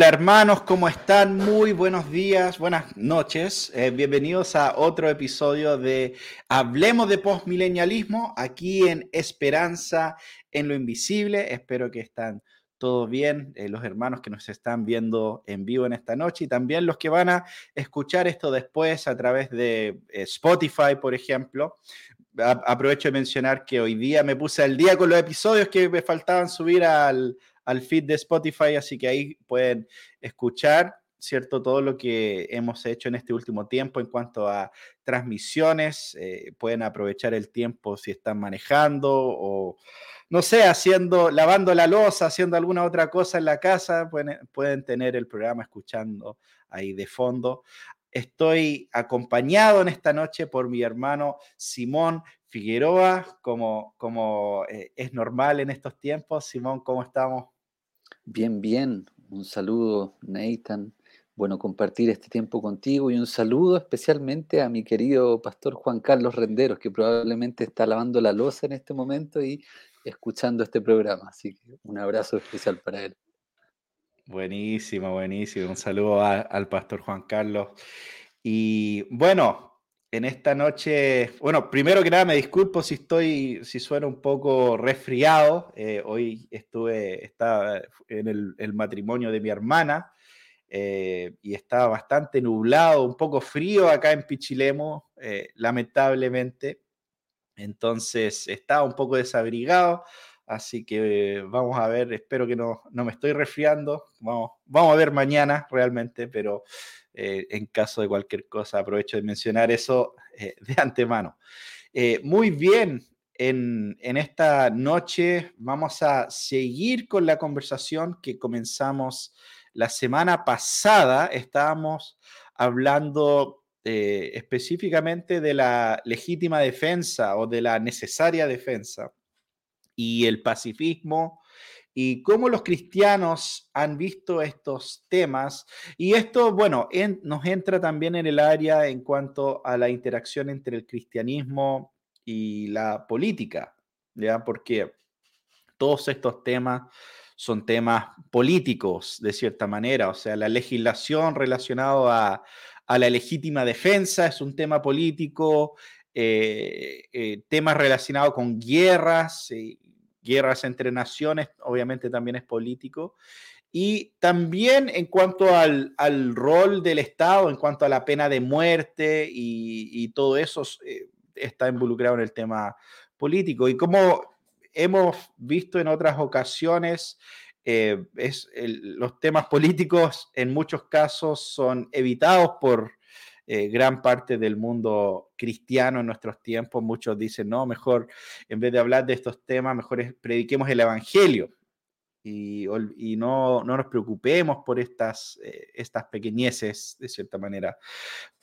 Hola hermanos, ¿cómo están? Muy buenos días, buenas noches. Eh, bienvenidos a otro episodio de Hablemos de Postmilenialismo aquí en Esperanza en lo Invisible. Espero que están todos bien, eh, los hermanos que nos están viendo en vivo en esta noche y también los que van a escuchar esto después a través de eh, Spotify, por ejemplo. aprovecho de mencionar que hoy día me puse al día con los episodios que me faltaban subir al, al feed de Spotify, así que ahí pueden escuchar, ¿cierto? Todo lo que hemos hecho en este último tiempo en cuanto a transmisiones, eh, pueden aprovechar el tiempo si están manejando o, no sé, haciendo, lavando la losa, haciendo alguna otra cosa en la casa, pueden, pueden tener el programa escuchando ahí de fondo. Estoy acompañado en esta noche por mi hermano Simón Figueroa, como, como eh, es normal en estos tiempos. Simón, ¿cómo estamos? Bien, bien. Un saludo, Nathan. Bueno, compartir este tiempo contigo y un saludo especialmente a mi querido pastor Juan Carlos Renderos, que probablemente está lavando la losa en este momento y escuchando este programa. Así que un abrazo especial para él. Buenísimo, buenísimo. Un saludo al pastor Juan Carlos. Y bueno, en esta noche, bueno, primero que nada me disculpo si estoy, si suena un poco resfriado. Eh, hoy estuve, en el, matrimonio de mi hermana eh, y estaba bastante nublado, un poco frío acá en Pichilemo, eh, lamentablemente. Entonces estaba un poco desabrigado, así que vamos a ver, espero que no, no me estoy resfriando. Vamos, vamos a ver mañana realmente, pero eh, en caso de cualquier cosa. Aprovecho de mencionar eso eh, de antemano. Eh, muy bien, en, en, esta noche vamos a seguir con la conversación que comenzamos la semana pasada. Estábamos hablando específicamente de la legítima defensa o de la necesaria defensa y el pacifismo y cómo los cristianos han visto estos temas. Y esto, bueno, nos entra también en el área en cuanto a la interacción entre el cristianismo y la política, ¿ya? Porque todos estos temas son temas políticos, de cierta manera, o sea, la legislación relacionada a, la legítima defensa es un tema político, temas relacionados con guerras, guerras entre naciones, obviamente también es político. Y también en cuanto al, rol del Estado, en cuanto a la pena de muerte y, todo eso eh, está involucrado en el tema político. Y como hemos visto en otras ocasiones, eh, es los temas políticos en muchos casos son evitados por eh, gran parte del mundo cristiano en nuestros tiempos. Muchos dicen, no, mejor en vez de hablar de estos temas, mejor prediquemos el Evangelio y, no, nos preocupemos por estas, eh, estas pequeñeces, de cierta manera.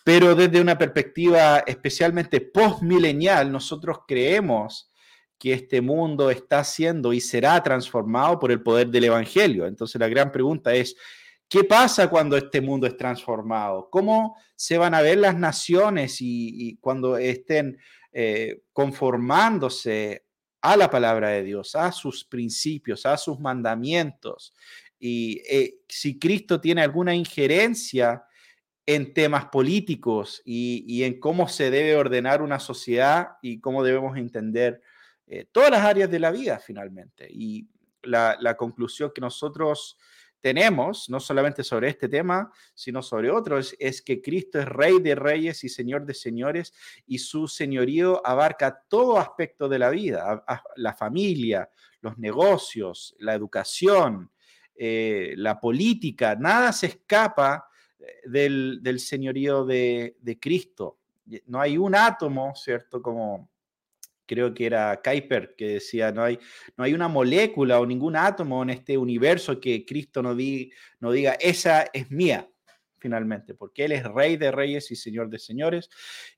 Pero desde una perspectiva especialmente postmilenial, nosotros creemos que este mundo está siendo y será transformado por el poder del Evangelio. Entonces la gran pregunta es, ¿Qué pasa cuando este mundo es transformado? ¿Cómo se van a ver las naciones y, cuando estén eh, conformándose a la palabra de Dios, a sus principios, a sus mandamientos? Y eh, si Cristo tiene alguna injerencia en temas políticos y, en cómo se debe ordenar una sociedad y cómo debemos entender eh, todas las áreas de la vida finalmente. Y la, la conclusión que nosotros tenemos, no solamente sobre este tema, sino sobre otros, es que Cristo es Rey de Reyes y Señor de Señores y su señorío abarca todo aspecto de la vida, la familia, los negocios, la educación, eh, la política, nada se escapa eh, del, señorío de, de Cristo. No hay un átomo, ¿cierto? Como creo que era Kuiper, que decía, no hay, no hay una molécula o ningún átomo en este universo que Cristo no, no diga, esa es mía, finalmente, porque Él es Rey de Reyes y Señor de Señores,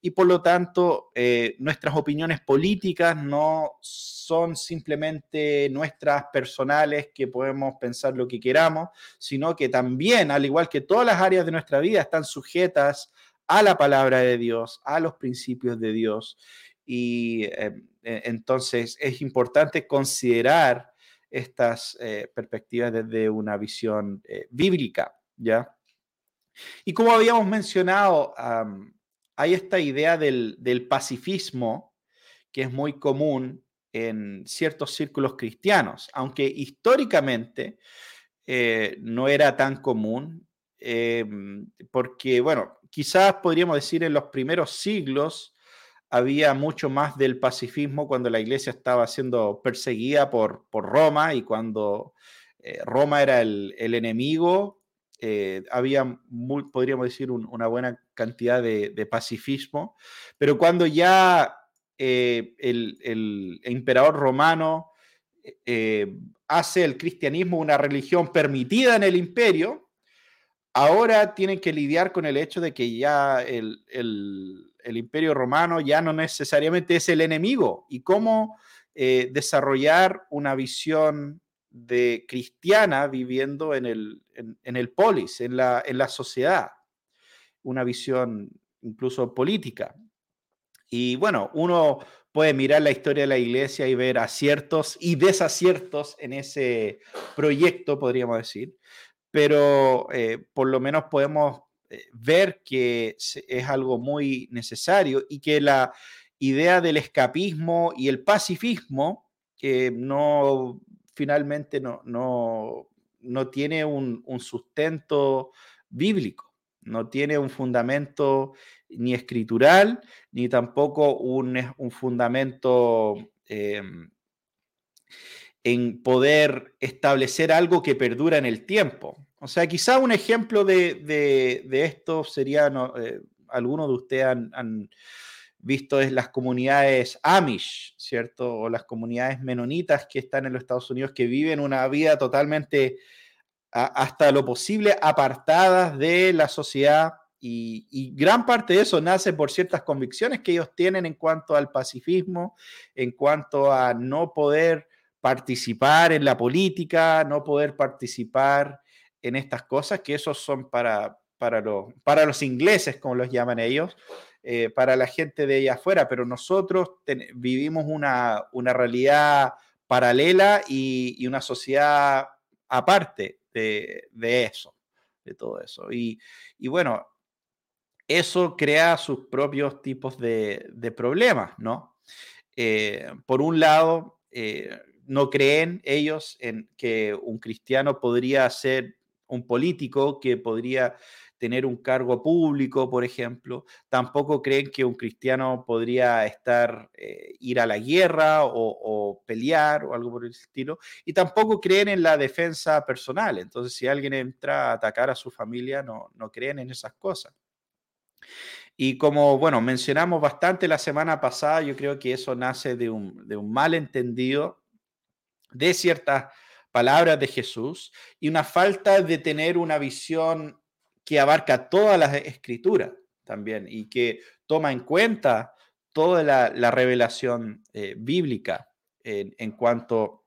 y por lo tanto eh, nuestras opiniones políticas no son simplemente nuestras personales que podemos pensar lo que queramos, sino que también, al igual que todas las áreas de nuestra vida, están sujetas a la palabra de Dios, a los principios de Dios y em, e, entonces es importante considerar estas eh, perspectivas desde una visión eh, bíblica, ¿ya? Y como habíamos mencionado, hay esta idea del, pacifismo que es muy común en ciertos círculos cristianos, aunque históricamente eh, no era tan común, porque, bueno, quizás podríamos decir en los primeros siglos, había mucho más del pacifismo cuando la iglesia estaba siendo perseguida por, por Roma y cuando eh, Roma era el, enemigo, eh, había, podríamos decir, una buena cantidad de, pacifismo, pero cuando ya eh, el, el, emperador romano hace el cristianismo una religión permitida en el imperio, ahora tienen que lidiar con el hecho de que ya el, el imperio romano ya no necesariamente es el enemigo. Y cómo eh, desarrollar una visión de cristiana viviendo en el, en, el polis, en la, en la sociedad, una visión incluso política. Y bueno, uno puede mirar la historia de la iglesia y ver aciertos y desaciertos en ese proyecto, podríamos decir, pero eh, por lo menos podemos ver que es algo muy necesario y que la idea del escapismo y el pacifismo que no finalmente no, no, tiene un, sustento bíblico, no tiene un fundamento ni escritural, ni tampoco un, un fundamento em, en poder establecer algo que perdura en el tiempo. O sea, quizá un ejemplo de, esto sería, eh, algunos de ustedes han, visto es las comunidades Amish, ¿cierto? O las comunidades menonitas que están en los Estados Unidos, que viven una vida totalmente, hasta lo posible, apartadas de la sociedad. y, gran parte de eso nace por ciertas convicciones que ellos tienen en cuanto al pacifismo, en cuanto a no poder participar en la política, no poder participar en estas cosas, que esos son para, para, para los ingleses, como los llaman ellos, eh, para la gente de allá afuera, pero nosotros vivimos una, realidad paralela y, una sociedad aparte de, eso, de todo eso. Y, bueno, eso crea sus propios tipos de, problemas, ¿no? Eh, por un lado, eh, no creen ellos en que un cristiano podría ser un político que podría tener un cargo público, por ejemplo. Tampoco creen que un cristiano podría estar, eh, ir a la guerra o, pelear o algo por el estilo. Y tampoco creen en la defensa personal. Entonces, si alguien entra a atacar a su familia, no, no creen en esas cosas. Y como, bueno, mencionamos bastante la semana pasada, yo creo que eso nace de un, de un malentendido de ciertas palabras de Jesús y una falta de tener una visión que abarca todas las escrituras también y que toma en cuenta toda la, revelación eh, bíblica en, cuanto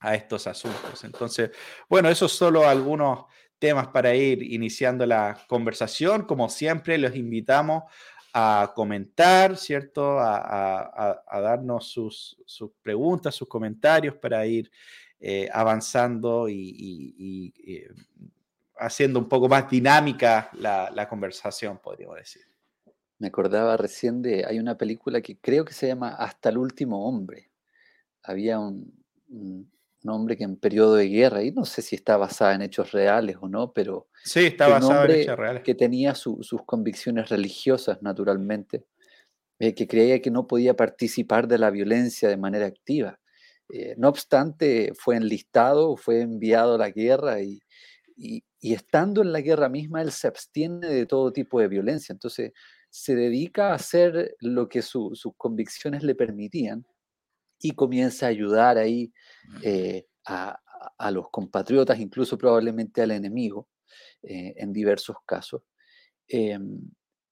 a estos asuntos. Entonces, bueno, esos solo algunos temas para ir iniciando la conversación. Como siempre, los invitamos a comentar, ¿cierto? A, darnos sus, sus, preguntas, sus comentarios para ir eh, avanzando y, eh, haciendo un poco más dinámica la, conversación, podríamos decir. Me acordaba recién de, hay una película que creo que se llama Hasta el último hombre. Había un, hombre que en periodo de guerra, y no sé si está basada en hechos reales o no, pero... Sí, está basada en hechos reales. Que tenía sus convicciones religiosas, naturalmente, eh, que creía que no podía participar de la violencia de manera activa. Eh, no obstante, fue enlistado, fue enviado a la guerra y, estando en la guerra misma, él se abstiene de todo tipo de violencia. Entonces, se dedica a hacer lo que sus convicciones le permitían y comienza a ayudar ahí eh, a, los compatriotas, incluso probablemente al enemigo, eh, en diversos casos. Em,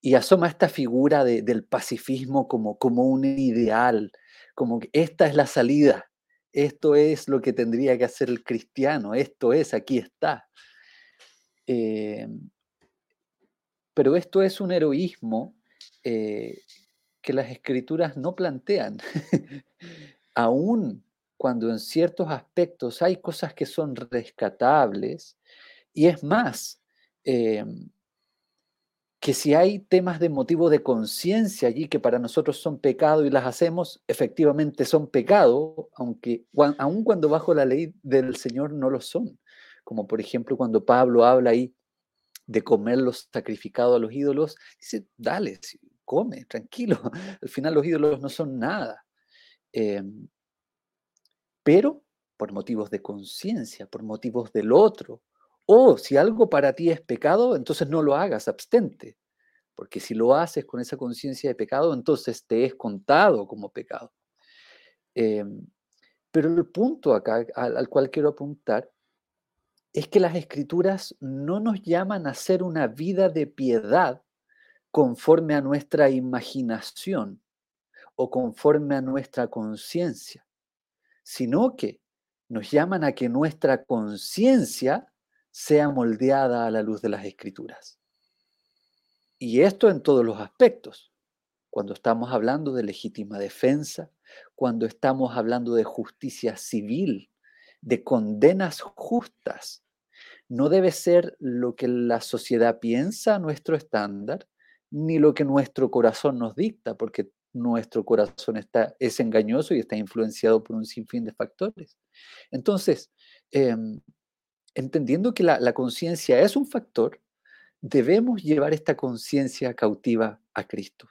y asoma esta figura del pacifismo como, como un ideal, como que esta es la salida, esto es lo que tendría que hacer el cristiano, esto es, aquí está. Em, pero esto es un heroísmo eh, que las escrituras no plantean, aún cuando en ciertos aspectos hay cosas que son rescatables, y es más, em, que si hay temas de motivo de conciencia allí que para nosotros son pecado y las hacemos, efectivamente son pecado, aunque aun cuando bajo la ley del Señor no lo son. Como por ejemplo cuando Pablo habla ahí de comer los sacrificados a los ídolos, dice, dale, come, tranquilo, al final los ídolos no son nada. Em, pero por motivos de conciencia, por motivos del otro, o si algo para ti es pecado, entonces no lo hagas, abstente. Porque si lo haces con esa conciencia de pecado, entonces te es contado como pecado. Em, pero el punto acá al, cual quiero apuntar es que las escrituras no nos llaman a hacer una vida de piedad conforme a nuestra imaginación o conforme a nuestra conciencia, sino que nos llaman a que nuestra conciencia sea moldeada a la luz de las escrituras. Y esto en todos los aspectos. Cuando estamos hablando de legítima defensa, cuando estamos hablando de justicia civil, de condenas justas, no debe ser lo que la sociedad piensa nuestro estándar, ni lo que nuestro corazón nos dicta, porque nuestro corazón está, es engañoso y está influenciado por un sinfín de factores. Entonces, em, entendiendo que la, conciencia es un factor, debemos llevar esta conciencia cautiva a Cristo.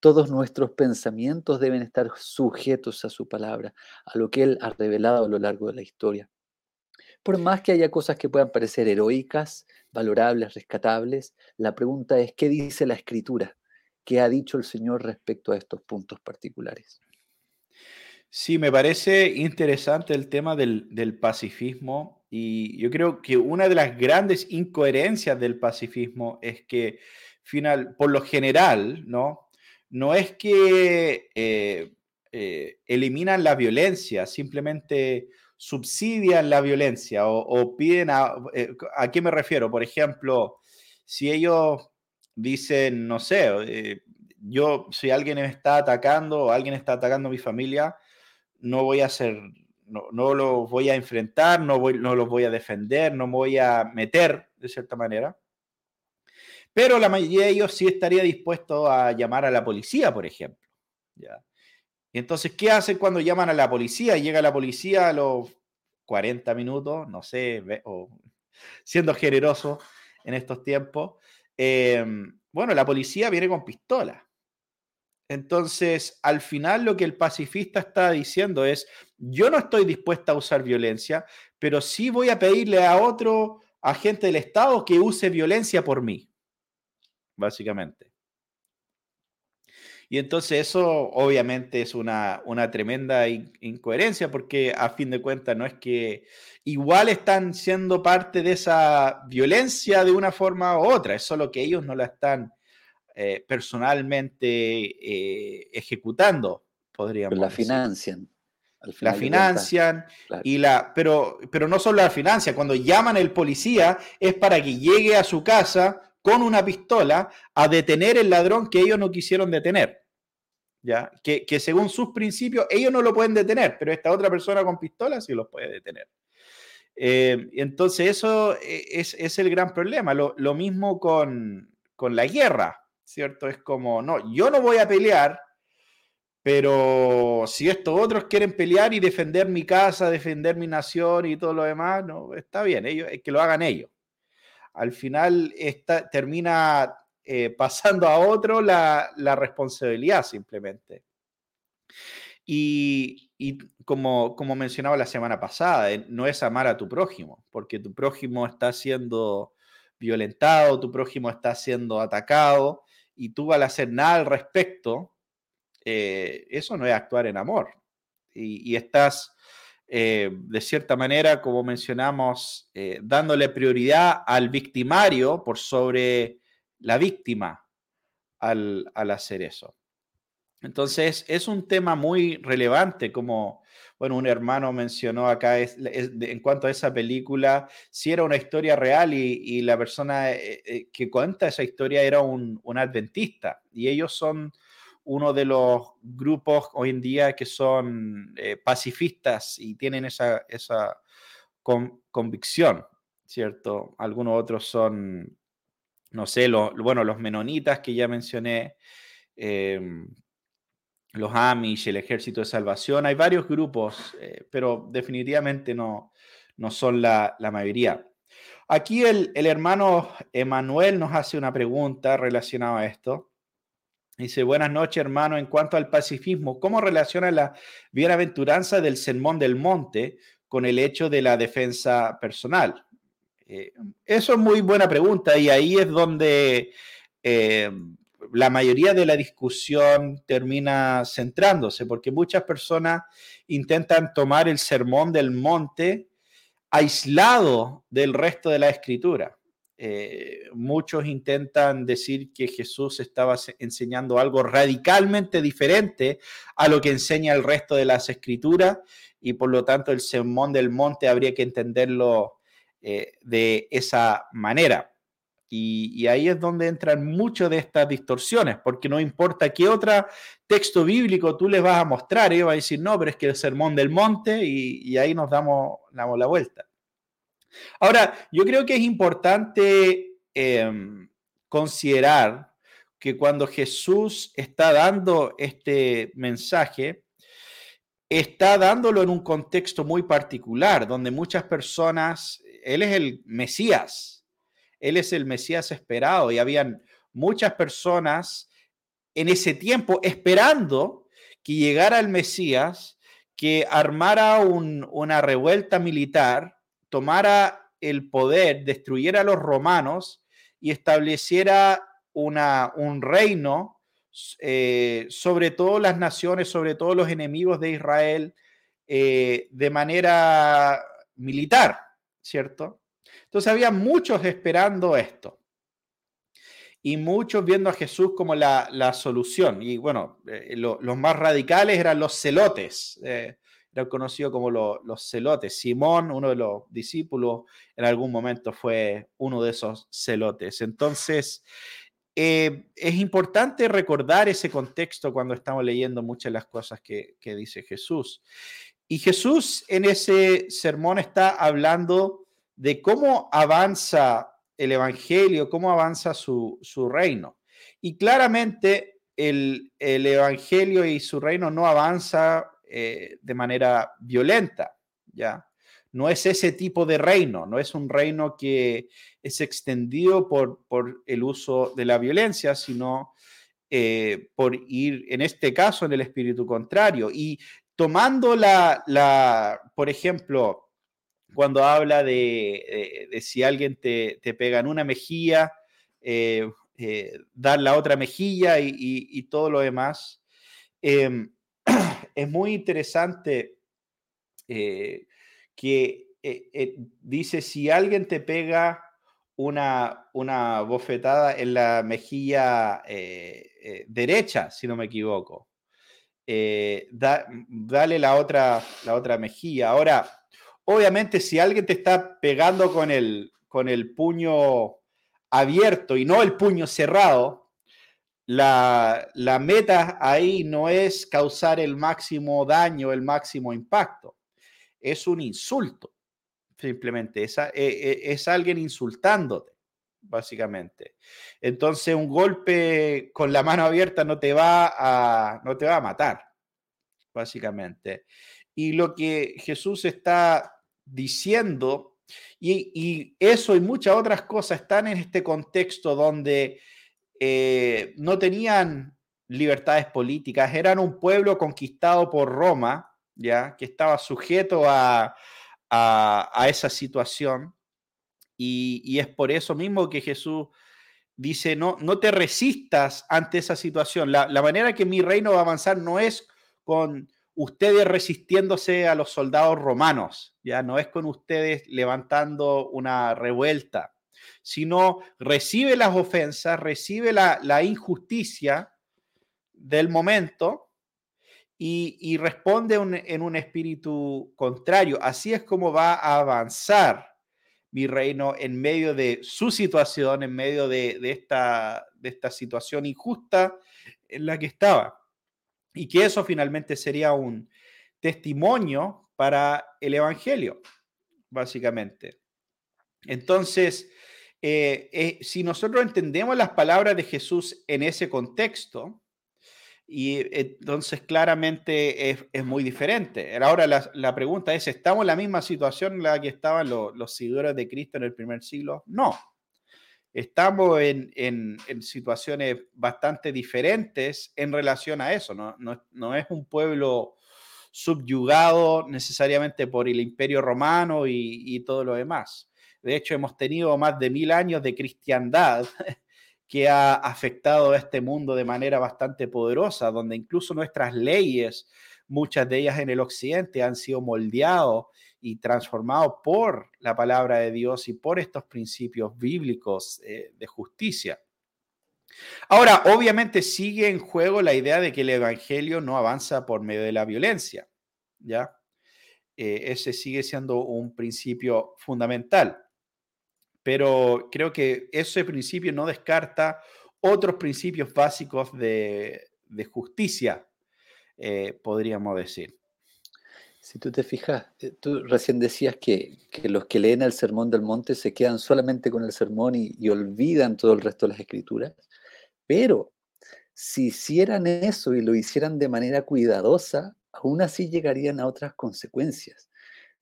Todos nuestros pensamientos deben estar sujetos a su palabra, a lo que Él ha revelado a lo largo de la historia. Por más que haya cosas que puedan parecer heroicas, valorables, rescatables, la pregunta es, ¿qué dice la Escritura? ¿Qué ha dicho el Señor respecto a estos puntos particulares? Sí, me parece interesante el tema del, del pacifismo y yo creo que una de las grandes incoherencias del pacifismo es que, final, por lo general, ¿no? No es que eh, eh, eliminan la violencia, simplemente subsidian la violencia o, piden a, eh, a... qué me refiero? Por ejemplo, si ellos dicen, no sé, yo, si alguien me está atacando o alguien está atacando a mi familia, no voy a no, no los voy a enfrentar, no, voy, no los voy a defender, no me voy a meter de cierta manera. Pero la mayoría de ellos sí estaría dispuesto a llamar a la policía, por ejemplo. ¿ya? Entonces, ¿qué hacen cuando llaman a la policía? Llega la policía a los 40 minutos, no sé, o siendo generoso en estos tiempos. Em, bueno, la policía viene con pistola. Entonces, al final lo que el pacifista está diciendo es, yo no estoy dispuesta a usar violencia, pero sí voy a pedirle a otro agente del Estado que use violencia por mí, básicamente. Y entonces eso obviamente es una, tremenda incoherencia porque a fin de cuentas no es que igual están siendo parte de esa violencia de una forma u otra, es solo que ellos no la están eh, personalmente eh, ejecutando, podríamos La financian. la financian, y la, pero, pero no solo la financian, cuando llaman al policía es para que llegue a su casa con una pistola a detener el ladrón que ellos no quisieron detener. ¿ya? Que, según sus principios ellos no lo pueden detener, pero esta otra persona con pistola sí los puede detener. Eh, entonces eso es, es, el gran problema. Lo, lo mismo con, con la guerra. ¿Cierto? Es como, no, yo no voy a pelear, pero si estos otros quieren pelear y defender mi casa, defender mi nación y todo lo demás, no, está bien, ellos, que lo hagan ellos. Al final termina eh, pasando a otro la, responsabilidad simplemente. Y, y, como, como mencionaba la semana pasada, eh, no es amar a tu prójimo, porque tu prójimo está siendo violentado, tu prójimo está siendo atacado, y tú al hacer nada al respecto, eh, eso no es actuar en amor. Y, estás, eh, de cierta manera, como mencionamos, eh, dándole prioridad al victimario por sobre la víctima al, hacer eso. Entonces, es un tema muy relevante, como, bueno, un hermano mencionó acá en cuanto a esa película, si era una historia real y, la persona eh, eh, que cuenta esa historia era un, adventista y ellos son uno de los grupos hoy en día que son eh, pacifistas y tienen esa, esa convicción, ¿cierto? Algunos otros son, no sé, los, bueno, los menonitas que ya mencioné, em, los Amish, el Ejército de Salvación, hay varios grupos, eh, pero definitivamente no, no son la, mayoría. Aquí el, el hermano Emanuel nos hace una pregunta relacionada a esto. Dice, buenas noches, hermano. En cuanto al pacifismo, ¿cómo relaciona la bienaventuranza del sermón del monte con el hecho de la defensa personal? Eh, eso es muy buena pregunta y ahí es donde eh, la mayoría de la discusión termina centrándose, porque muchas personas intentan tomar el sermón del monte aislado del resto de la escritura. Eh, muchos intentan decir que Jesús estaba enseñando algo radicalmente diferente a lo que enseña el resto de las escrituras y por lo tanto el sermón del monte habría que entenderlo eh, de esa manera. Y, ahí es donde entran muchas de estas distorsiones, porque no importa qué otro texto bíblico tú les vas a mostrar, ellos van a decir, no, pero es que el sermón del monte y, ahí nos damos, la vuelta. Ahora, yo creo que es importante em, considerar que cuando Jesús está dando este mensaje, está dándolo en un contexto muy particular, donde muchas personas, Él es el Mesías, Él es el Mesías esperado y habían muchas personas en ese tiempo esperando que llegara el Mesías, que armara una revuelta militar tomara el poder, destruyera a los romanos y estableciera un reino eh, sobre todas las naciones, sobre todos los enemigos de Israel, eh, de manera militar, ¿cierto? Entonces había muchos esperando esto y muchos viendo a Jesús como la, solución. Y bueno, eh, los más radicales eran los celotes era conocido como los celotes. Simón, uno de los discípulos, en algún momento fue uno de esos celotes. Entonces, eh, es importante recordar ese contexto cuando estamos leyendo muchas de las cosas que, dice Jesús. Y Jesús en ese sermón está hablando de cómo avanza el Evangelio, cómo avanza su, reino. Y claramente el, el, Evangelio y su reino no avanza eh, de manera violenta, ¿ya? No es ese tipo de reino, no es un reino que es extendido por, por el uso de la violencia, sino eh, por ir, en este caso, en el espíritu contrario. Y tomando la, la por ejemplo, cuando habla de, si alguien te, te, pega en una mejilla, eh, dar la otra mejilla y, todo lo demás. Em, es muy interesante eh, que eh, eh, dice, si alguien te pega una, una bofetada en la mejilla derecha, si no me equivoco, dale la otra, la otra mejilla. Ahora, obviamente, si alguien te está pegando con el, con el puño abierto y no el puño cerrado, la, meta ahí no es causar el máximo daño, el máximo impacto. Es un insulto, simplemente. Es, e, e, es, alguien insultándote, básicamente. Entonces, un golpe con la mano abierta no te va a, no te va a matar, básicamente. Y lo que Jesús está diciendo, y, y eso y muchas otras cosas están en este contexto donde eh, no tenían libertades políticas, eran un pueblo conquistado por Roma, ya que estaba sujeto a, esa situación. Y, es por eso mismo que Jesús dice, no, no te resistas ante esa situación. La, la manera que mi reino va a avanzar no es con ustedes resistiéndose a los soldados romanos, ya no es con ustedes levantando una revuelta, sino recibe las ofensas, recibe la, injusticia del momento y, responde en un espíritu contrario. Así es como va a avanzar mi reino en medio de su situación, en medio de, esta, situación injusta en la que estaba. Y que eso finalmente sería un testimonio para el Evangelio, básicamente. Entonces, eh, eh, si nosotros entendemos las palabras de Jesús en ese contexto, y entonces claramente es, muy diferente. Ahora la, pregunta es, ¿estamos en la misma situación en la que estaban los, seguidores de Cristo en el primer siglo? No. Estamos en, situaciones bastante diferentes en relación a eso. No, no, es un pueblo subyugado necesariamente por el imperio romano y, y todo lo demás. De hecho, hemos tenido más de mil años de cristiandad que ha afectado a este mundo de manera bastante poderosa, donde incluso nuestras leyes, muchas de ellas en el occidente, han sido moldeados y transformados por la palabra de Dios y por estos principios bíblicos eh, de justicia. Ahora, obviamente sigue en juego la idea de que el Evangelio no avanza por medio de la violencia, ¿ya? Eh, ese sigue siendo un principio fundamental pero creo que ese principio no descarta otros principios básicos de, justicia, eh, podríamos decir. Si tú te fijas, eh, tú recién decías que, los que leen el Sermón del Monte se quedan solamente con el sermón y, olvidan todo el resto de las escrituras, pero si hicieran eso y lo hicieran de manera cuidadosa, aún así llegarían a otras consecuencias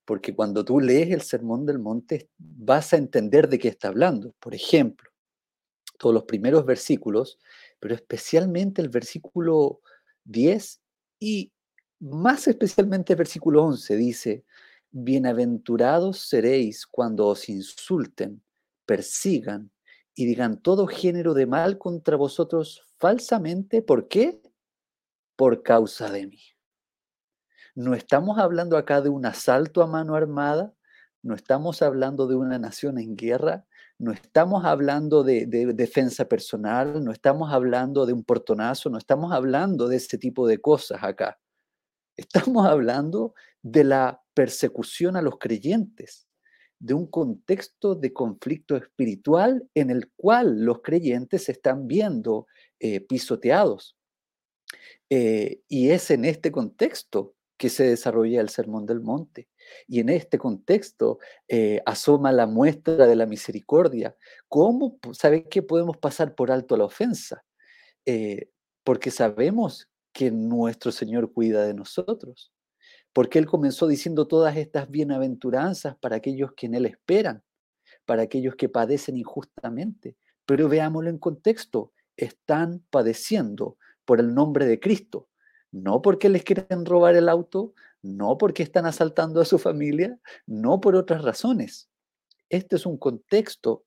porque cuando tú lees el Sermón del Monte vas a entender de qué está hablando. Por ejemplo, todos los primeros versículos, pero especialmente el versículo 10 y más especialmente versículo 11 dice, bienaventurados seréis cuando os insulten, persigan y digan todo género de mal contra vosotros falsamente. ¿Por qué? Por causa de mí. No estamos hablando acá de un asalto a mano armada, no estamos hablando de una nación en guerra, no estamos hablando de, defensa personal, no estamos hablando de un portonazo, no estamos hablando de ese tipo de cosas acá. Estamos hablando de la persecución a los creyentes, de un contexto de conflicto espiritual en el cual los creyentes se están viendo eh, pisoteados. Eh, y es en este contexto que se desarrolla el Sermón del Monte. Y en este contexto eh, asoma la muestra de la misericordia. ¿Cómo, sabes que podemos pasar por alto la ofensa? Porque sabemos que nuestro Señor cuida de nosotros. Porque Él comenzó diciendo todas estas bienaventuranzas para aquellos que en Él esperan, para aquellos que padecen injustamente. Pero veámoslo en contexto, están padeciendo por el nombre de Cristo no porque les quieren robar el auto, no porque están asaltando a su familia, no por otras razones. Este es un contexto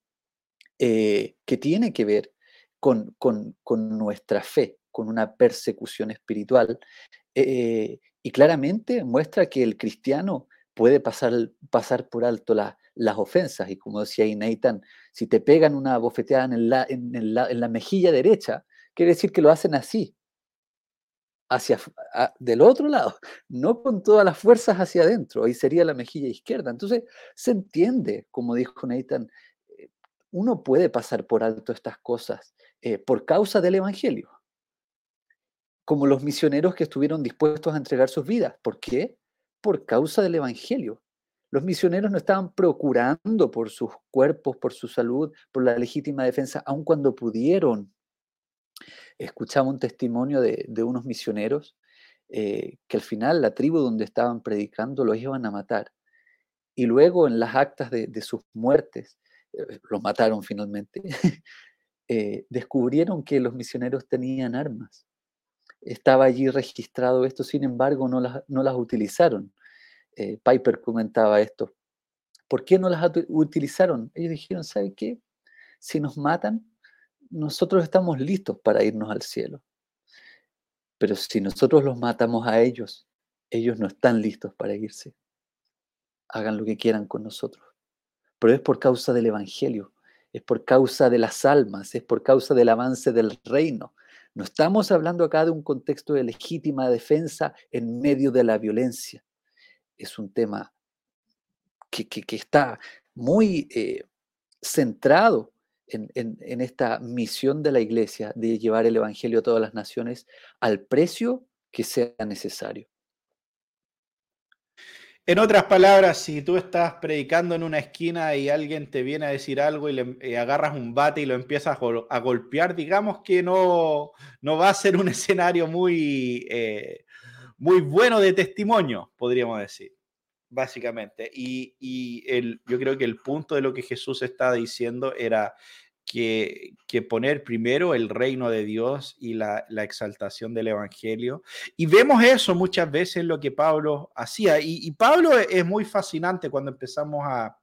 eh, que tiene que ver con, nuestra fe, con una persecución espiritual. Eh, y claramente muestra que el cristiano puede pasar, pasar por alto las ofensas. Y como decía Nathan, si te pegan una bofeteada en, en la mejilla derecha, quiere decir que lo hacen así, hacia del otro lado, no con todas las fuerzas hacia adentro, ahí sería la mejilla izquierda. Entonces, se entiende, como dijo Nathan, eh, uno puede pasar por alto estas cosas eh, por causa del Evangelio, como los misioneros que estuvieron dispuestos a entregar sus vidas. ¿Por qué? Por causa del Evangelio. Los misioneros no estaban procurando por sus cuerpos, por su salud, por la legítima defensa, aun cuando pudieron escuchaba un testimonio de, unos misioneros eh, que al final la tribu donde estaban predicando los iban a matar. Y luego en las actas de, sus muertes, eh, los mataron finalmente, eh, descubrieron que los misioneros tenían armas. Estaba allí registrado esto, sin embargo no las, no las utilizaron. Piper comentaba esto. ¿Por qué no las utilizaron? Ellos dijeron, ¿sabe qué? Si nos matan, nosotros estamos listos para irnos al cielo. Pero si nosotros los matamos a ellos, ellos no están listos para irse. Hagan lo que quieran con nosotros. Pero es por causa del Evangelio, es por causa de las almas, es por causa del avance del reino. No estamos hablando acá de un contexto de legítima defensa en medio de la violencia. Es un tema que, está muy eh, centrado en, esta misión de la iglesia de llevar el Evangelio a todas las naciones al precio que sea necesario. En otras palabras, si tú estás predicando en una esquina y alguien te viene a decir algo y le agarras un bate y lo empiezas a, golpear, digamos que no, no, va a ser un escenario muy, eh, muy bueno de testimonio, podríamos decir, básicamente. Y, y el, yo creo que el punto de lo que Jesús está diciendo era que, poner primero el reino de Dios y la, exaltación del Evangelio. Y vemos eso muchas veces lo que Pablo hacía. Y, Pablo e, es muy fascinante cuando empezamos a,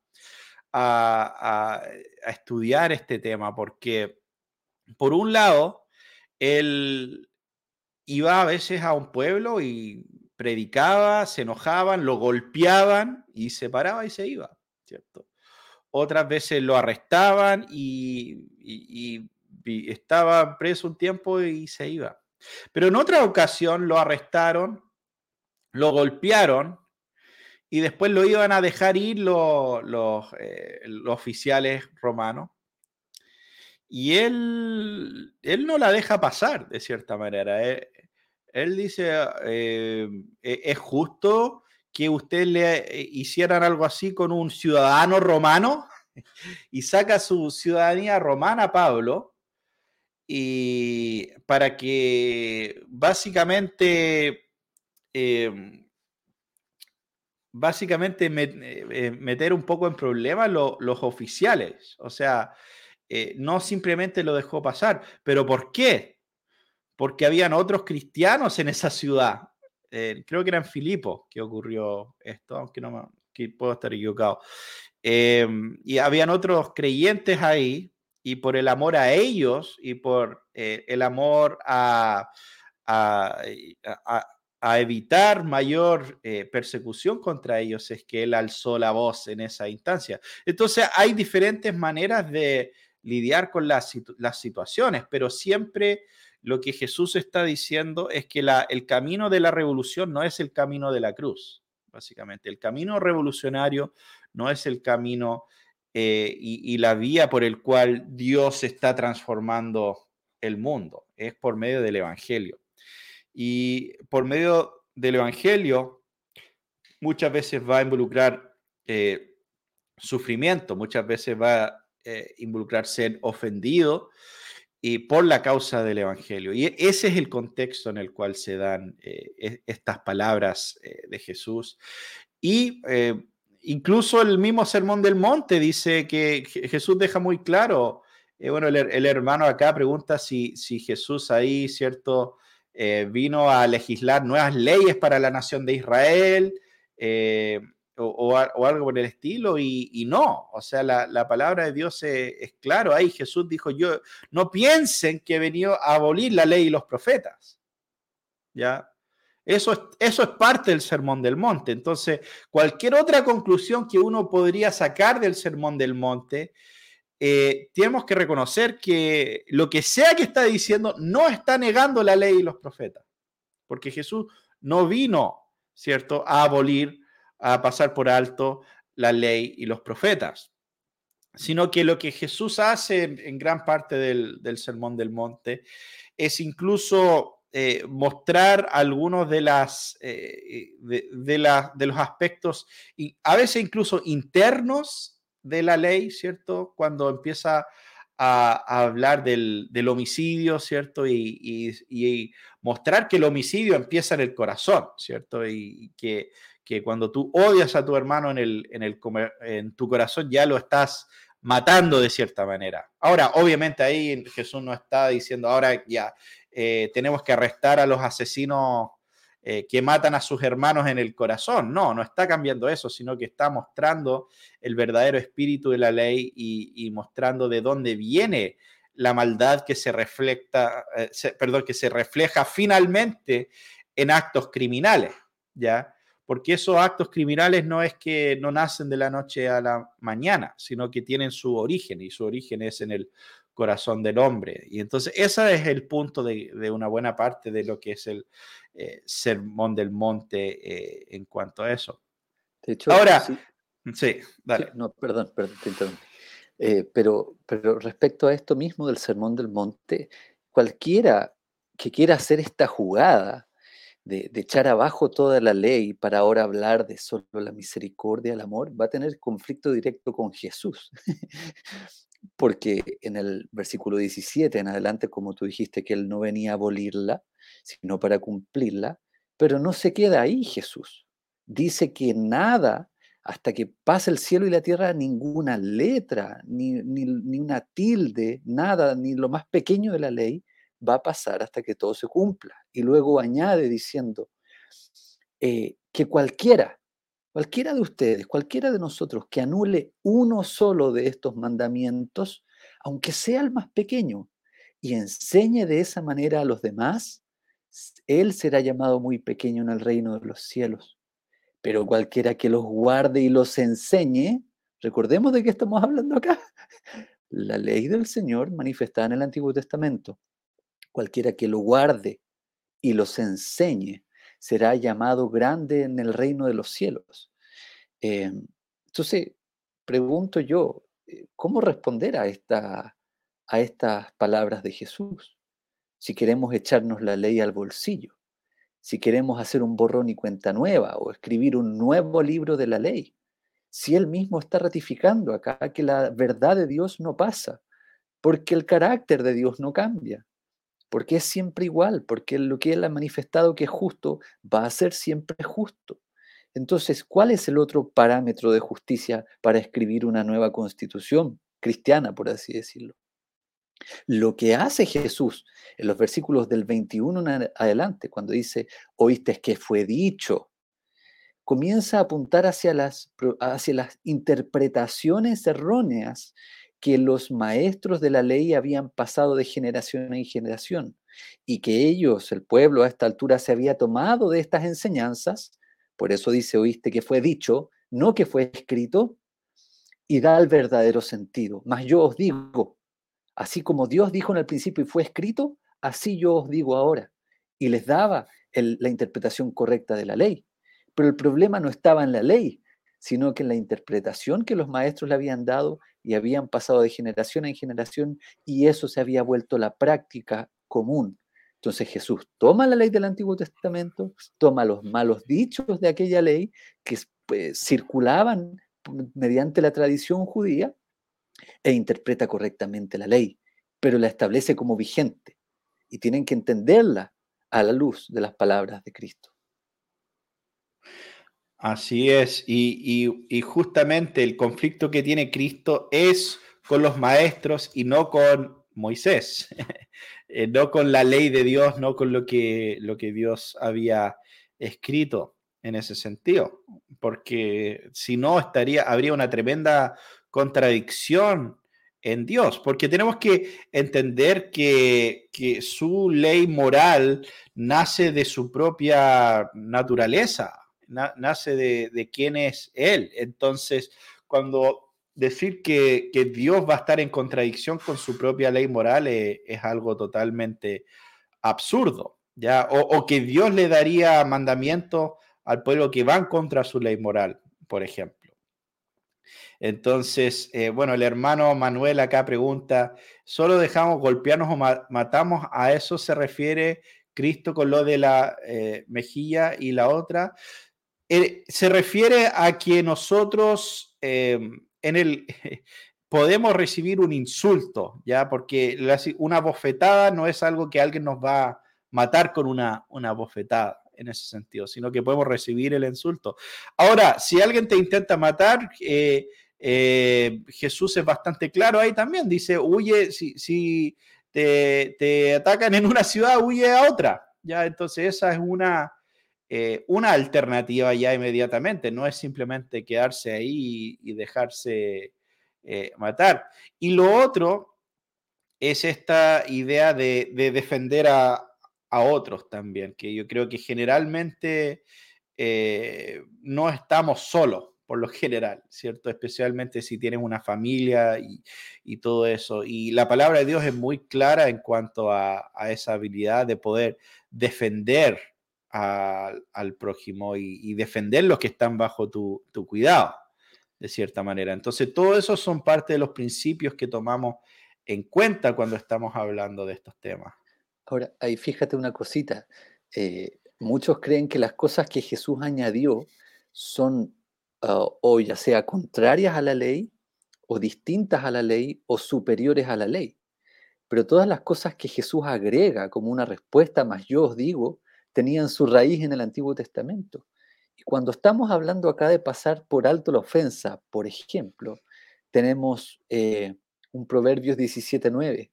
a, estudiar este tema, porque por un lado, él iba a veces a un pueblo y predicaba, se enojaban, lo golpeaban y se paraba y se iba, ¿cierto? Otras veces lo arrestaban y, estaba preso un tiempo y se iba. Pero en otra ocasión lo arrestaron, lo golpearon y después lo iban a dejar ir los, eh, oficiales romanos. Y él, él no la deja pasar, de cierta manera. Él, dice, eh, e-, es justo que usted le eh, hicieran algo así con un ciudadano romano y saca su ciudadanía romana Pablo y para que básicamente em, básicamente eh, meter un poco en problemas los oficiales. O sea, eh, no simplemente lo dejó pasar. ¿Pero por qué? Porque habían otros cristianos en esa ciudad. Eh, creo que era en Filipo que ocurrió esto, aunque no me, puedo estar equivocado. Em, y habían otros creyentes ahí, y por el amor a ellos y por eh, el amor a, a, evitar mayor eh, persecución contra ellos, es que él alzó la voz en esa instancia. Entonces, hay diferentes maneras de lidiar con las, las situaciones, pero siempre lo que Jesús está diciendo es que el camino de la revolución no es el camino de la cruz, básicamente. El camino revolucionario no es el camino eh, y, y, la vía por el cual Dios está transformando el mundo, es por medio del Evangelio. Y por medio del Evangelio muchas veces va a involucrar eh, sufrimiento, muchas veces va a eh, involucrar ser ofendido, y por la causa del Evangelio. Y ese es el contexto en el cual se dan eh, e, estas palabras eh, de Jesús. Y eh, incluso el mismo Sermón del Monte dice que Jesús deja muy claro, bueno, el, hermano acá pregunta si, si Jesús ahí, ¿cierto? vino a legislar nuevas leyes para la nación de Israel o, algo por el estilo, y, no, o sea, la, palabra de Dios es, claro, ahí Jesús dijo, yo, no piensen que he venido a abolir la ley y los profetas, ¿ya? Eso es, eso es parte del Sermón del Monte. Entonces, cualquier otra conclusión que uno podría sacar del Sermón del Monte, eh, tenemos que reconocer que lo que sea que está diciendo no está negando la ley y los profetas, porque Jesús no vino, ¿cierto?, a abolir a pasar por alto la ley y los profetas, sino que lo que Jesús hace en, gran parte del, Sermón del Monte es incluso eh, mostrar algunos de, las, eh, de, de, los aspectos, y a veces incluso internos de la ley, ¿cierto? Cuando empieza a, hablar del, homicidio, ¿cierto? Y, mostrar que el homicidio empieza en el corazón, ¿cierto? y que que cuando tú odias a tu hermano en, el, en, el, en tu corazón ya lo estás matando de cierta manera. Ahora, obviamente ahí Jesús no está diciendo, ahora ya eh, tenemos que arrestar a los asesinos eh, que matan a sus hermanos en el corazón. No, no está cambiando eso, sino que está mostrando el verdadero espíritu de la ley y, mostrando de dónde viene la maldad que se refleja, eh, que se refleja finalmente en actos criminales, ¿ya? Porque esos actos criminales no es que no nacen de la noche a la mañana, sino que tienen su origen y su origen es en el corazón del hombre. Y entonces ese es el punto de, una buena parte de lo que es el eh, sermón del monte eh, en cuanto a eso. De hecho, Ahora, sí, dale. no, perdón, perdón, te interrumpí. Eh, pero, pero respecto a esto mismo del sermón del monte, cualquiera que quiera hacer esta jugada de, echar abajo toda la ley para ahora hablar de solo la misericordia, el amor, va a tener conflicto directo con Jesús. Porque en el versículo 17 en adelante, como tú dijiste, que Él no venía a abolirla, sino para cumplirla, pero no se queda ahí Jesús. Dice que nada, hasta que pase el cielo y la tierra, ninguna letra, ni, ni una tilde, nada, ni lo más pequeño de la ley, va a pasar hasta que todo se cumpla. Y luego añade diciendo eh, que cualquiera, cualquiera de ustedes, cualquiera de nosotros que anule uno solo de estos mandamientos, aunque sea el más pequeño, y enseñe de esa manera a los demás, él será llamado muy pequeño en el reino de los cielos. Pero cualquiera que los guarde y los enseñe, recordemos de qué estamos hablando acá, la ley del Señor manifestada en el Antiguo Testamento Cualquiera que lo guarde y los enseñe será llamado grande en el reino de los cielos. Em, entonces, pregunto yo, eh, ¿cómo responder a, esta, a estas palabras de Jesús? Si queremos echarnos la ley al bolsillo, si queremos hacer un borrón y cuenta nueva o escribir un nuevo libro de la ley, si Él mismo está ratificando acá que la verdad de Dios no pasa, porque el carácter de Dios no cambia, porque es siempre igual, porque lo que Él ha manifestado que es justo va a ser siempre justo. Entonces, ¿cuál es el otro parámetro de justicia para escribir una nueva constitución cristiana, por así decirlo? Lo que hace Jesús en los versículos del 21 en adelante, cuando dice, oíste que fue dicho, comienza a apuntar hacia las, hacia las interpretaciones erróneas que los maestros de la ley habían pasado de generación en generación y que ellos, el pueblo a esta altura, se había tomado de estas enseñanzas, por eso dice, oíste que fue dicho, no que fue escrito, y da el verdadero sentido. Mas yo os digo, así como Dios dijo en el principio y fue escrito, así yo os digo ahora. Y les daba la interpretación correcta de la ley. Pero el problema no estaba en la ley, sino que en la interpretación que los maestros le habían dado y habían pasado de generación en generación y eso se había vuelto la práctica común. Entonces Jesús toma la ley del Antiguo Testamento, toma los malos dichos de aquella ley que pues, circulaban mediante la tradición judía e interpreta correctamente la ley, pero la establece como vigente y tienen que entenderla a la luz de las palabras de Cristo. Así es, y, justamente el conflicto que tiene Cristo es con los maestros y no con Moisés, eh, no con la ley de Dios, no con lo que, lo que Dios había escrito en ese sentido, porque si no estaría, habría una tremenda contradicción en Dios, porque tenemos que entender que, que su ley moral nace de su propia naturaleza, nace de, quién es Él. Entonces, cuando decir que, Dios va a estar en contradicción con su propia ley moral es, algo totalmente absurdo, ¿ya? O, que Dios le daría mandamientos al pueblo que van contra su ley moral, por ejemplo. Entonces, eh, bueno, el hermano Manuel acá pregunta, ¿solo dejamos golpearnos o matamos? ¿A eso se refiere Cristo con lo de la eh, mejilla y la otra? Eh, se refiere a que nosotros em, en el podemos recibir un insulto, ¿ya? Porque una bofetada no es algo que alguien nos va a matar con una, una bofetada en ese sentido, sino que podemos recibir el insulto. Ahora, si alguien te intenta matar, eh, eh, Jesús es bastante claro ahí también, dice, huye, si, te, te, atacan en una ciudad, huye a otra, ¿ya? Entonces esa es una, eh, una alternativa ya inmediatamente, no es simplemente quedarse ahí y, dejarse eh, matar. Y lo otro es esta idea de, defender a, otros también, que yo creo que generalmente eh, no estamos solos, por lo general, ¿cierto? Especialmente si tienes una familia y, todo eso. Y la palabra de Dios es muy clara en cuanto a, a esa habilidad de poder defender al prójimo y, defender los que están bajo tu, cuidado, de cierta manera. Entonces, todo eso son parte de los principios que tomamos en cuenta cuando estamos hablando de estos temas. Ahora, ahí fíjate una cosita. Eh, muchos creen que las cosas que Jesús añadió son ah, o ya sea contrarias a la ley, o distintas a la ley, o superiores a la ley. Pero todas las cosas que Jesús agrega como una respuesta, más yo os digo, tenían su raíz en el Antiguo Testamento. Y cuando estamos hablando acá de pasar por alto la ofensa, por ejemplo, tenemos eh, un Proverbios 17.9.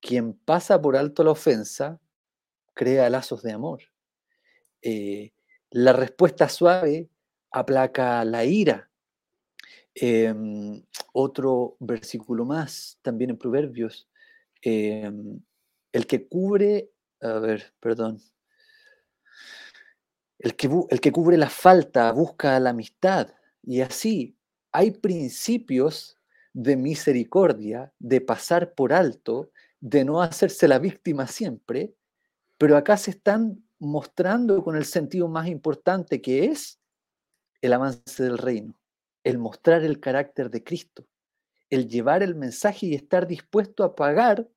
Quien pasa por alto la ofensa, crea lazos de amor. Eh, la respuesta suave aplaca la ira. Em, otro versículo más, también en Proverbios. Em, el que cubre, a ver, perdón. El que, el que cubre la falta busca la amistad. Y así hay principios de misericordia, de pasar por alto, de no hacerse la víctima siempre, pero acá se están mostrando con el sentido más importante que es el avance del reino, el mostrar el carácter de Cristo, el llevar el mensaje y estar dispuesto a pagar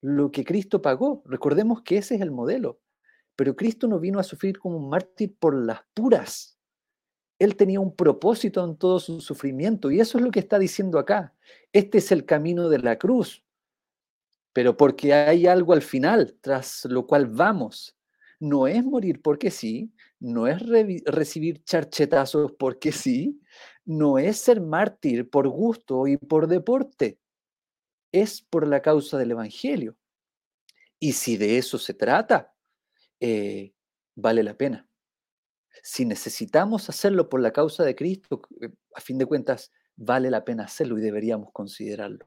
lo que Cristo pagó. Recordemos que ese es el modelo. Pero Cristo no vino a sufrir como un mártir por las puras. Él tenía un propósito en todo su sufrimiento y eso es lo que está diciendo acá. Este es el camino de la cruz, pero porque hay algo al final tras lo cual vamos. No es morir porque sí, no es recibir charchetazos porque sí, no es ser mártir por gusto y por deporte, es por la causa del Evangelio. Y si de eso se trata, eh, vale la pena. Si necesitamos hacerlo por la causa de Cristo, eh, a fin de cuentas, vale la pena hacerlo y deberíamos considerarlo.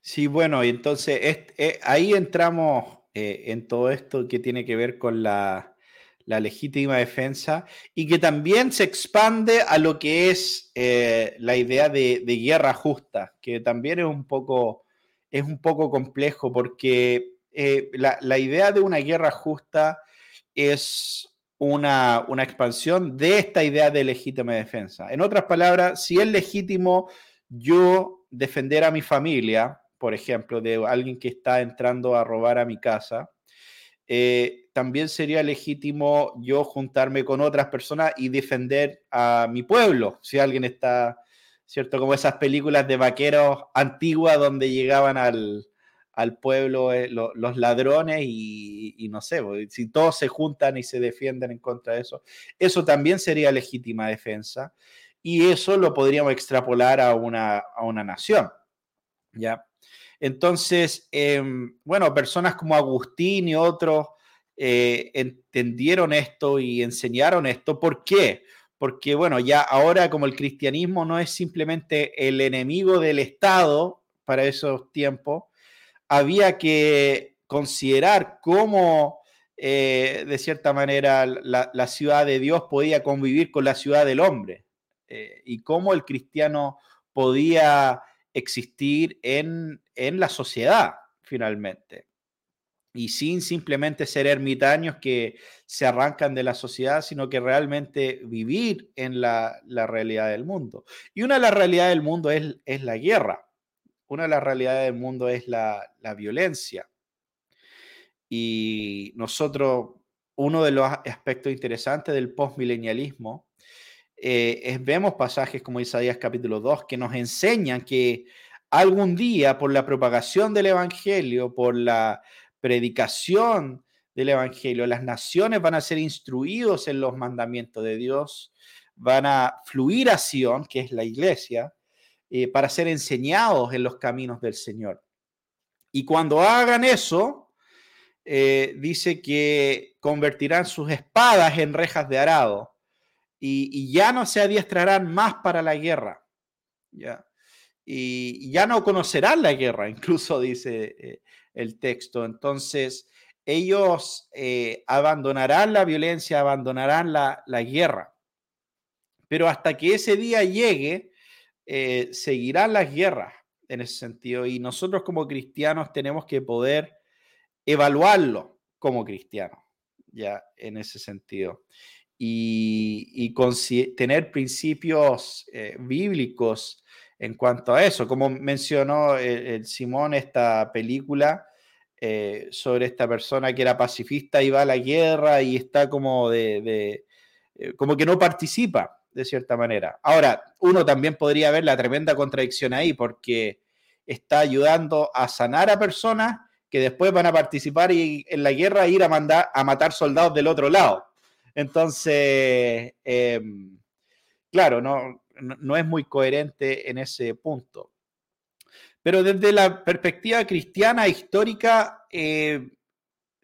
Sí, bueno, y entonces eh, ahí entramos en todo esto que tiene que ver con la, legítima defensa y que también se expande a lo que es la idea de, guerra justa, que también es un poco, es un poco complejo porque eh, la, idea de una guerra justa es una, expansión de esta idea de legítima defensa. En otras palabras, si es legítimo yo defender a mi familia, por ejemplo, de alguien que está entrando a robar a mi casa, eh, también sería legítimo yo juntarme con otras personas y defender a mi pueblo, si alguien está, ¿cierto? Como esas películas de vaqueros antiguas donde llegaban al, al pueblo eh, los ladrones y, no sé, si todos se juntan y se defienden en contra de eso, eso también sería legítima defensa y eso lo podríamos extrapolar a una, a una nación, ¿ya? Entonces, em, bueno, personas como Agustín y otros eh, entendieron esto y enseñaron esto. ¿Por qué? Porque, bueno, ya ahora como el cristianismo no es simplemente el enemigo del Estado para esos tiempos, había que considerar cómo, eh, de cierta manera, la, ciudad de Dios podía convivir con la ciudad del hombre eh, y cómo el cristiano podía existir en, la sociedad, finalmente. Y sin simplemente ser ermitaños que se arrancan de la sociedad, sino que realmente vivir en la, realidad del mundo. Y una de las realidades del mundo es, es la guerra una de las realidades del mundo es la, violencia. Y nosotros, uno de los aspectos interesantes del postmilenialismo eh, es vemos pasajes como Isaías capítulo 2 que nos enseñan que algún día por la propagación del Evangelio, por la predicación del Evangelio, las naciones van a ser instruidos en los mandamientos de Dios, van a fluir a Sion, que es la iglesia, eh, para ser enseñados en los caminos del Señor. Y cuando hagan eso, eh, dice que convertirán sus espadas en rejas de arado y, ya no se adiestrarán más para la guerra. ¿ya? Y, ya no conocerán la guerra, incluso dice eh, el texto. Entonces, ellos abandonarán la violencia, abandonarán la, la guerra. Pero hasta que ese día llegue, eh, seguirán las guerras en ese sentido y nosotros como cristianos tenemos que poder evaluarlo como cristianos, ya en ese sentido. Y, tener principios eh, bíblicos en cuanto a eso. Como mencionó el, Simón, esta película eh, sobre esta persona que era pacifista y va a la guerra y está como de, eh, como que no participa de cierta manera. Ahora, uno también podría ver la tremenda contradicción ahí porque está ayudando a sanar a personas que después van a participar y, en la guerra e ir a mandar a matar soldados del otro lado. Entonces, em, claro, no, no es muy coherente en ese punto. Pero desde la perspectiva cristiana histórica, eh,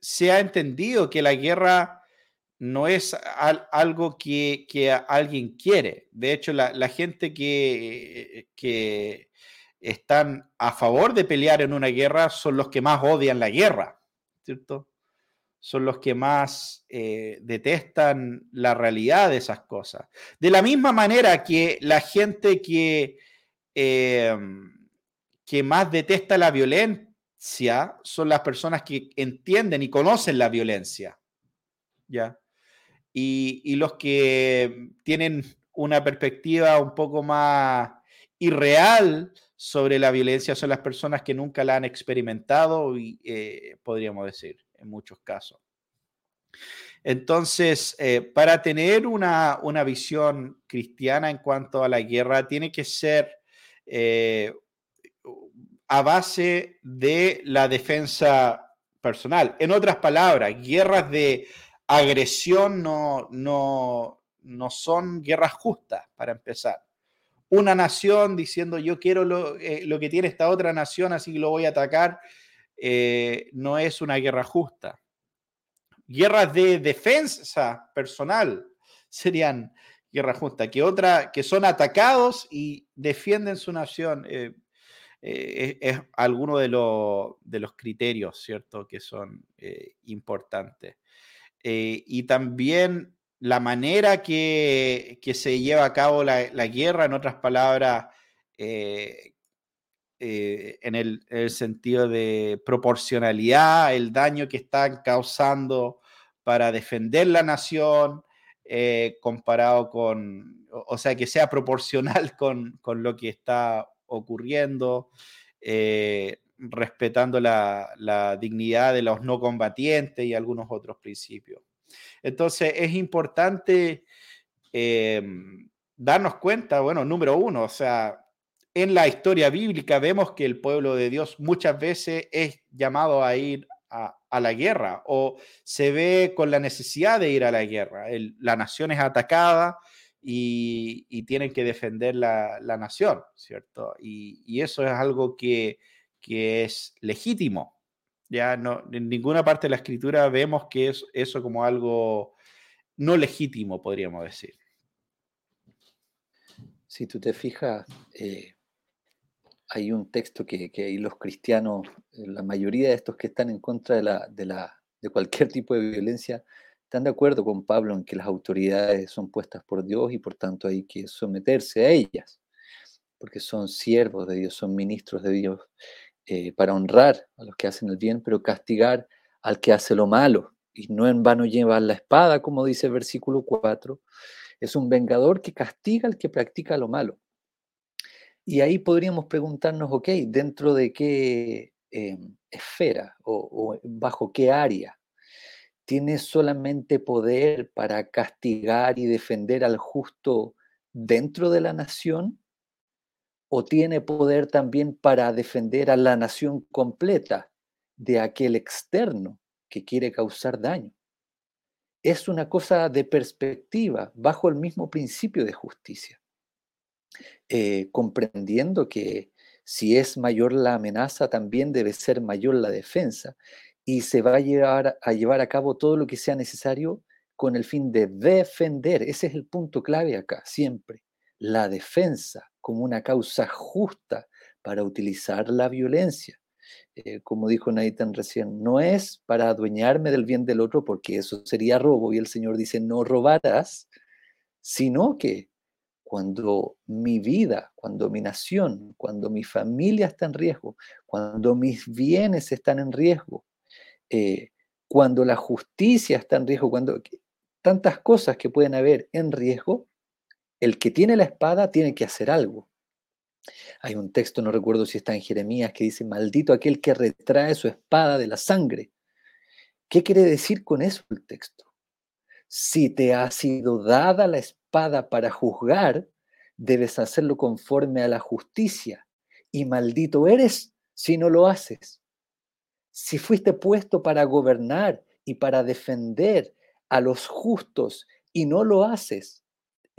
se ha entendido que la guerra no es algo que, alguien quiere. De hecho, la, gente que, que, están a favor de pelear en una guerra son los que más odian la guerra, ¿cierto? Son los que más eh, detestan la realidad de esas cosas. De la misma manera que la gente que... Eh, que más detesta la violencia son las personas que entienden y conocen la violencia. ¿Ya? Y, los que tienen una perspectiva un poco más irreal sobre la violencia son las personas que nunca la han experimentado, y, eh, podríamos decir, en muchos casos. Entonces, eh, para tener una, visión cristiana en cuanto a la guerra, tiene que ser eh, a base de la defensa personal. En otras palabras, guerras de agresión no, no, no son guerras justas, para empezar. Una nación diciendo yo quiero lo, eh, que tiene esta otra nación, así que lo voy a atacar, eh, no es una guerra justa. Guerras de defensa personal serían guerras justas, que, otra, que son atacados y defienden su nación. Eh, es, alguno de, de, los criterios, ¿cierto?, que son importantes. Eh, y también la manera que, se lleva a cabo la, guerra, en otras palabras, en el, sentido de proporcionalidad, el daño que están causando para defender la nación, comparado con, o sea, que sea proporcional con, con lo que está ocurriendo, eh, respetando la, dignidad de los no combatientes y algunos otros principios. Entonces es importante em, darnos cuenta, bueno, número uno, o sea, en la historia bíblica vemos que el pueblo de Dios muchas veces es llamado a ir a, la guerra o se ve con la necesidad de ir a la guerra. la nación es atacada y, tienen que defender la, nación, ¿cierto? Y, eso es algo que, es legítimo. Ya no, en ninguna parte de la escritura vemos que es eso como algo no legítimo, podríamos decir. Si tú te fijas, eh, hay un texto que, que, los cristianos, la mayoría de estos que están en contra de, la, de, la, de cualquier tipo de violencia, están de acuerdo con Pablo en que las autoridades son puestas por Dios y por tanto hay que someterse a ellas, porque son siervos de Dios, son ministros de Dios, eh, para honrar a los que hacen el bien, pero castigar al que hace lo malo. Y no en vano lleva la espada, como dice el versículo 4, es un vengador que castiga al que practica lo malo. Y ahí podríamos preguntarnos, ok, ¿dentro de qué eh, esfera o bajo qué área tiene solamente poder para castigar y defender al justo dentro de la nación? ¿O tiene poder también para defender a la nación completa de aquel externo que quiere causar daño? Es una cosa de perspectiva bajo el mismo principio de justicia. Eh, comprendiendo que si es mayor la amenaza, también debe ser mayor la defensa y se va a llevar, a llevar a cabo todo lo que sea necesario con el fin de defender. Ese es el punto clave acá, siempre. La defensa como una causa justa para utilizar la violencia. Eh, como dijo Nathan recién, no es para adueñarme del bien del otro, porque eso sería robo, y el Señor dice, no robarás, sino que cuando mi vida, cuando mi nación, cuando mi familia está en riesgo, cuando mis bienes están en riesgo, eh, cuando la justicia está en riesgo, cuando tantas cosas que pueden haber en riesgo, el que tiene la espada tiene que hacer algo. Hay un texto, no recuerdo si está en Jeremías, que dice, maldito aquel que retrae su espada de la sangre. ¿Qué quiere decir con eso el texto? Si te ha sido dada la espada para juzgar, debes hacerlo conforme a la justicia. Y maldito eres si no lo haces. Si fuiste puesto para gobernar y para defender a los justos y no lo haces,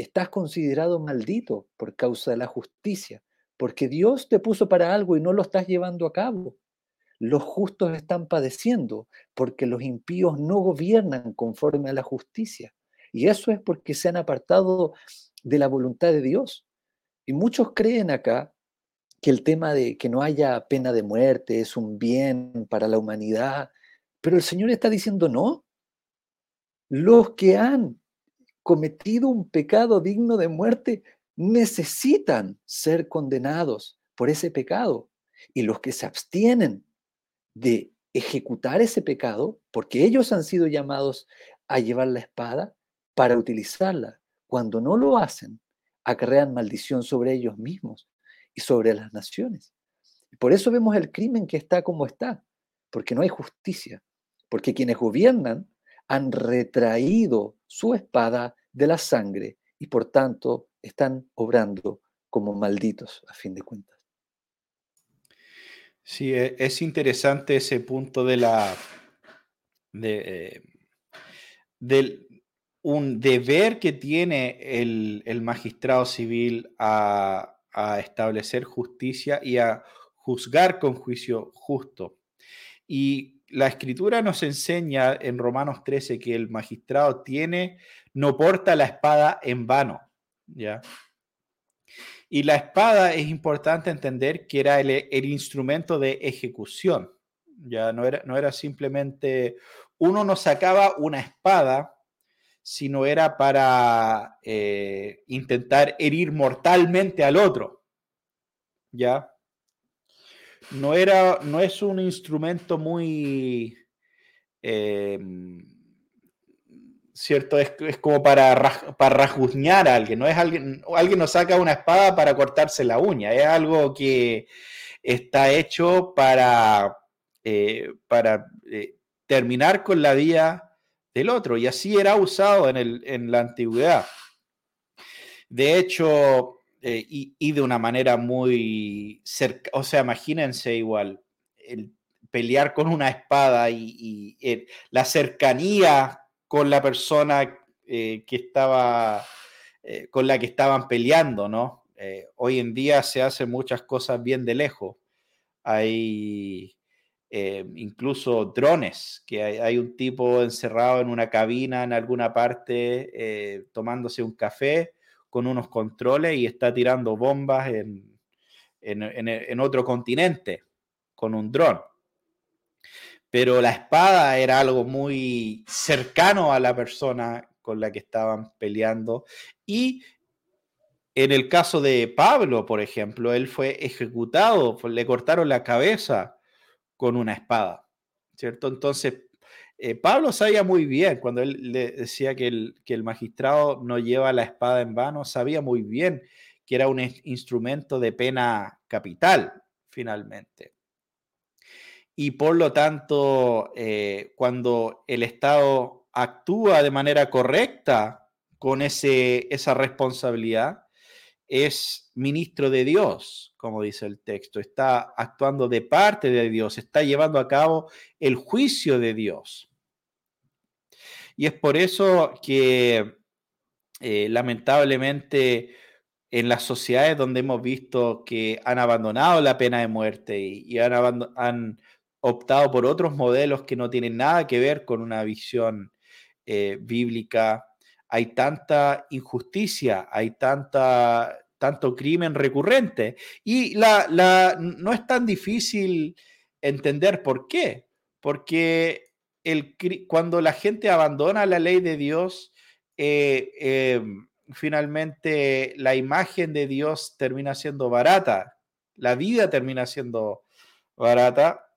estás considerado maldito por causa de la justicia, porque Dios te puso para algo y no lo estás llevando a cabo. Los justos están padeciendo porque los impíos no gobiernan conforme a la justicia. Y eso es porque se han apartado de la voluntad de Dios. Y muchos creen acá que el tema de que no haya pena de muerte es un bien para la humanidad, pero el Señor está diciendo no. Los que han cometido un pecado digno de muerte necesitan ser condenados por ese pecado. Y los que se abstienen de ejecutar ese pecado, porque ellos han sido llamados a llevar la espada para utilizarla. Cuando no lo hacen, acarrean maldición sobre ellos mismos y sobre las naciones. Por eso vemos el crimen que está como está, porque no hay justicia, porque quienes gobiernan han retraído su espada de la sangre y por tanto están obrando como malditos a fin de cuentas. Sí, e, es interesante ese punto de la de, eh, del un deber que tiene el, magistrado civil a, establecer justicia y a juzgar con juicio justo. Y la escritura nos enseña en Romanos 13 que el magistrado tiene, no porta la espada en vano, ¿ya? Y la espada es importante entender que era el, instrumento de ejecución. Ya no era, no era simplemente, uno no sacaba una espada si no era para eh, intentar herir mortalmente al otro. ¿Ya? No, era, no es un instrumento muy... Em, ¿cierto? Es, como para, para rasguñar a alguien, no es alguien, alguien nos saca una espada para cortarse la uña, es algo que está hecho para, eh, para eh, terminar con la vida del otro, y así era usado en, el, en la antigüedad. De hecho, eh, y, de una manera muy cerca, o sea, imagínense igual, el pelear con una espada y, y la cercanía con la persona eh, que estaba, eh, con la que estaban peleando, ¿no? Eh, hoy en día se hacen muchas cosas bien de lejos. Hay incluso drones, que hay, un tipo encerrado en una cabina en alguna parte tomándose un café con unos controles y está tirando bombas en, en otro continente con un dron pero la espada era algo muy cercano a la persona con la que estaban peleando. Y en el caso de Pablo, por ejemplo, él fue ejecutado, le cortaron la cabeza con una espada, ¿cierto? Entonces, eh, Pablo sabía muy bien, cuando él le decía que el, que el magistrado no lleva la espada en vano, sabía muy bien que era un instrumento de pena capital, finalmente y por lo tanto, eh, cuando el Estado actúa de manera correcta con ese, esa responsabilidad, es ministro de Dios, como dice el texto, está actuando de parte de Dios, está llevando a cabo el juicio de Dios. Y es por eso que eh, lamentablemente en las sociedades donde hemos visto que han abandonado la pena de muerte y, han, han optado por otros modelos que no tienen nada que ver con una visión eh, bíblica. Hay tanta injusticia, hay tanta, tanto crimen recurrente y la, no es tan difícil entender por qué. Porque el, cuando la gente abandona la ley de Dios, eh, em, finalmente la imagen de Dios termina siendo barata, la vida termina siendo barata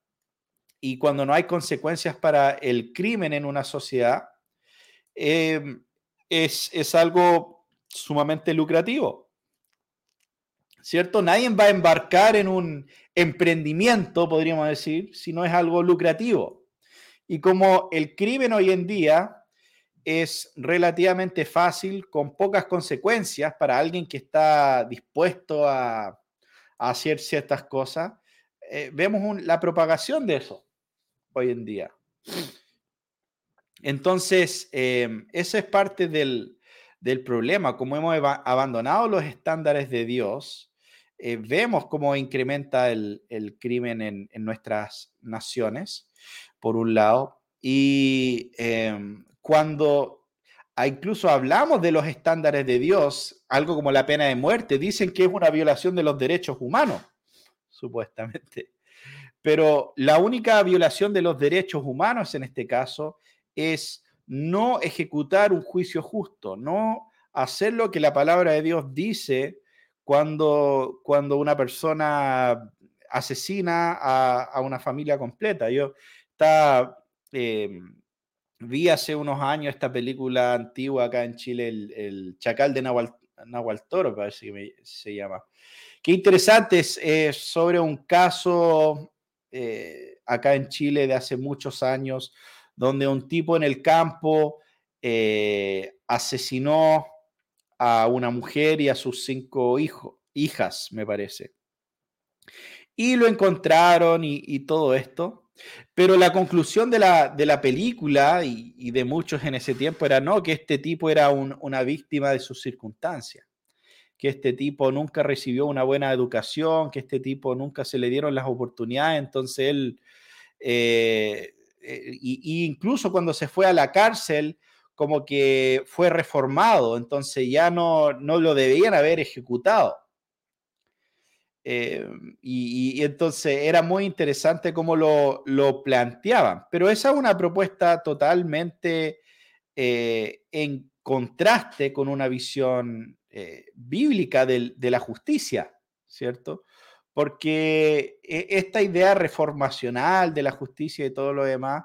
y cuando no hay consecuencias para el crimen en una sociedad, em, es, algo sumamente lucrativo. ¿cierto? Nadie va a embarcar en un emprendimiento, podríamos decir, si no es algo lucrativo. Y como el crimen hoy en día es relativamente fácil, con pocas consecuencias para alguien que está dispuesto a, hacer ciertas cosas, eh, vemos la propagación de eso hoy en día. Entonces, eh, eso es parte del, problema, como hemos abandonado los estándares de Dios, eh, vemos cómo incrementa el, crimen en, nuestras naciones, por un lado, y em, cuando incluso hablamos de los estándares de Dios, algo como la pena de muerte, dicen que es una violación de los derechos humanos, supuestamente. Pero la única violación de los derechos humanos en este caso es no ejecutar un juicio justo, no hacer lo que la palabra de Dios dice cuando, cuando una persona asesina a, una familia completa. Yo está, em, vi hace unos años esta película antigua acá en Chile, el, Chacal de Nahual, Toro, parece que se llama. Qué interesante, es sobre un caso eh, acá en Chile de hace muchos años, donde un tipo en el campo eh, asesinó a una mujer y a sus cinco hijos, hijas, me parece. Y lo encontraron y todo esto. Pero la conclusión de la, de la película y, de muchos en ese tiempo era no, que este tipo era una víctima de sus circunstancias, que este tipo nunca recibió una buena educación, que este tipo nunca se le dieron las oportunidades, entonces él, eh, eh, y, incluso cuando se fue a la cárcel, como que fue reformado, entonces ya no, no lo debían haber ejecutado. Eh, y, entonces era muy interesante cómo lo, planteaban. Pero esa es una propuesta totalmente eh, en contraste con una visión eh, bíblica de, la justicia, ¿cierto? Porque esta idea reformacional de la justicia y todo lo demás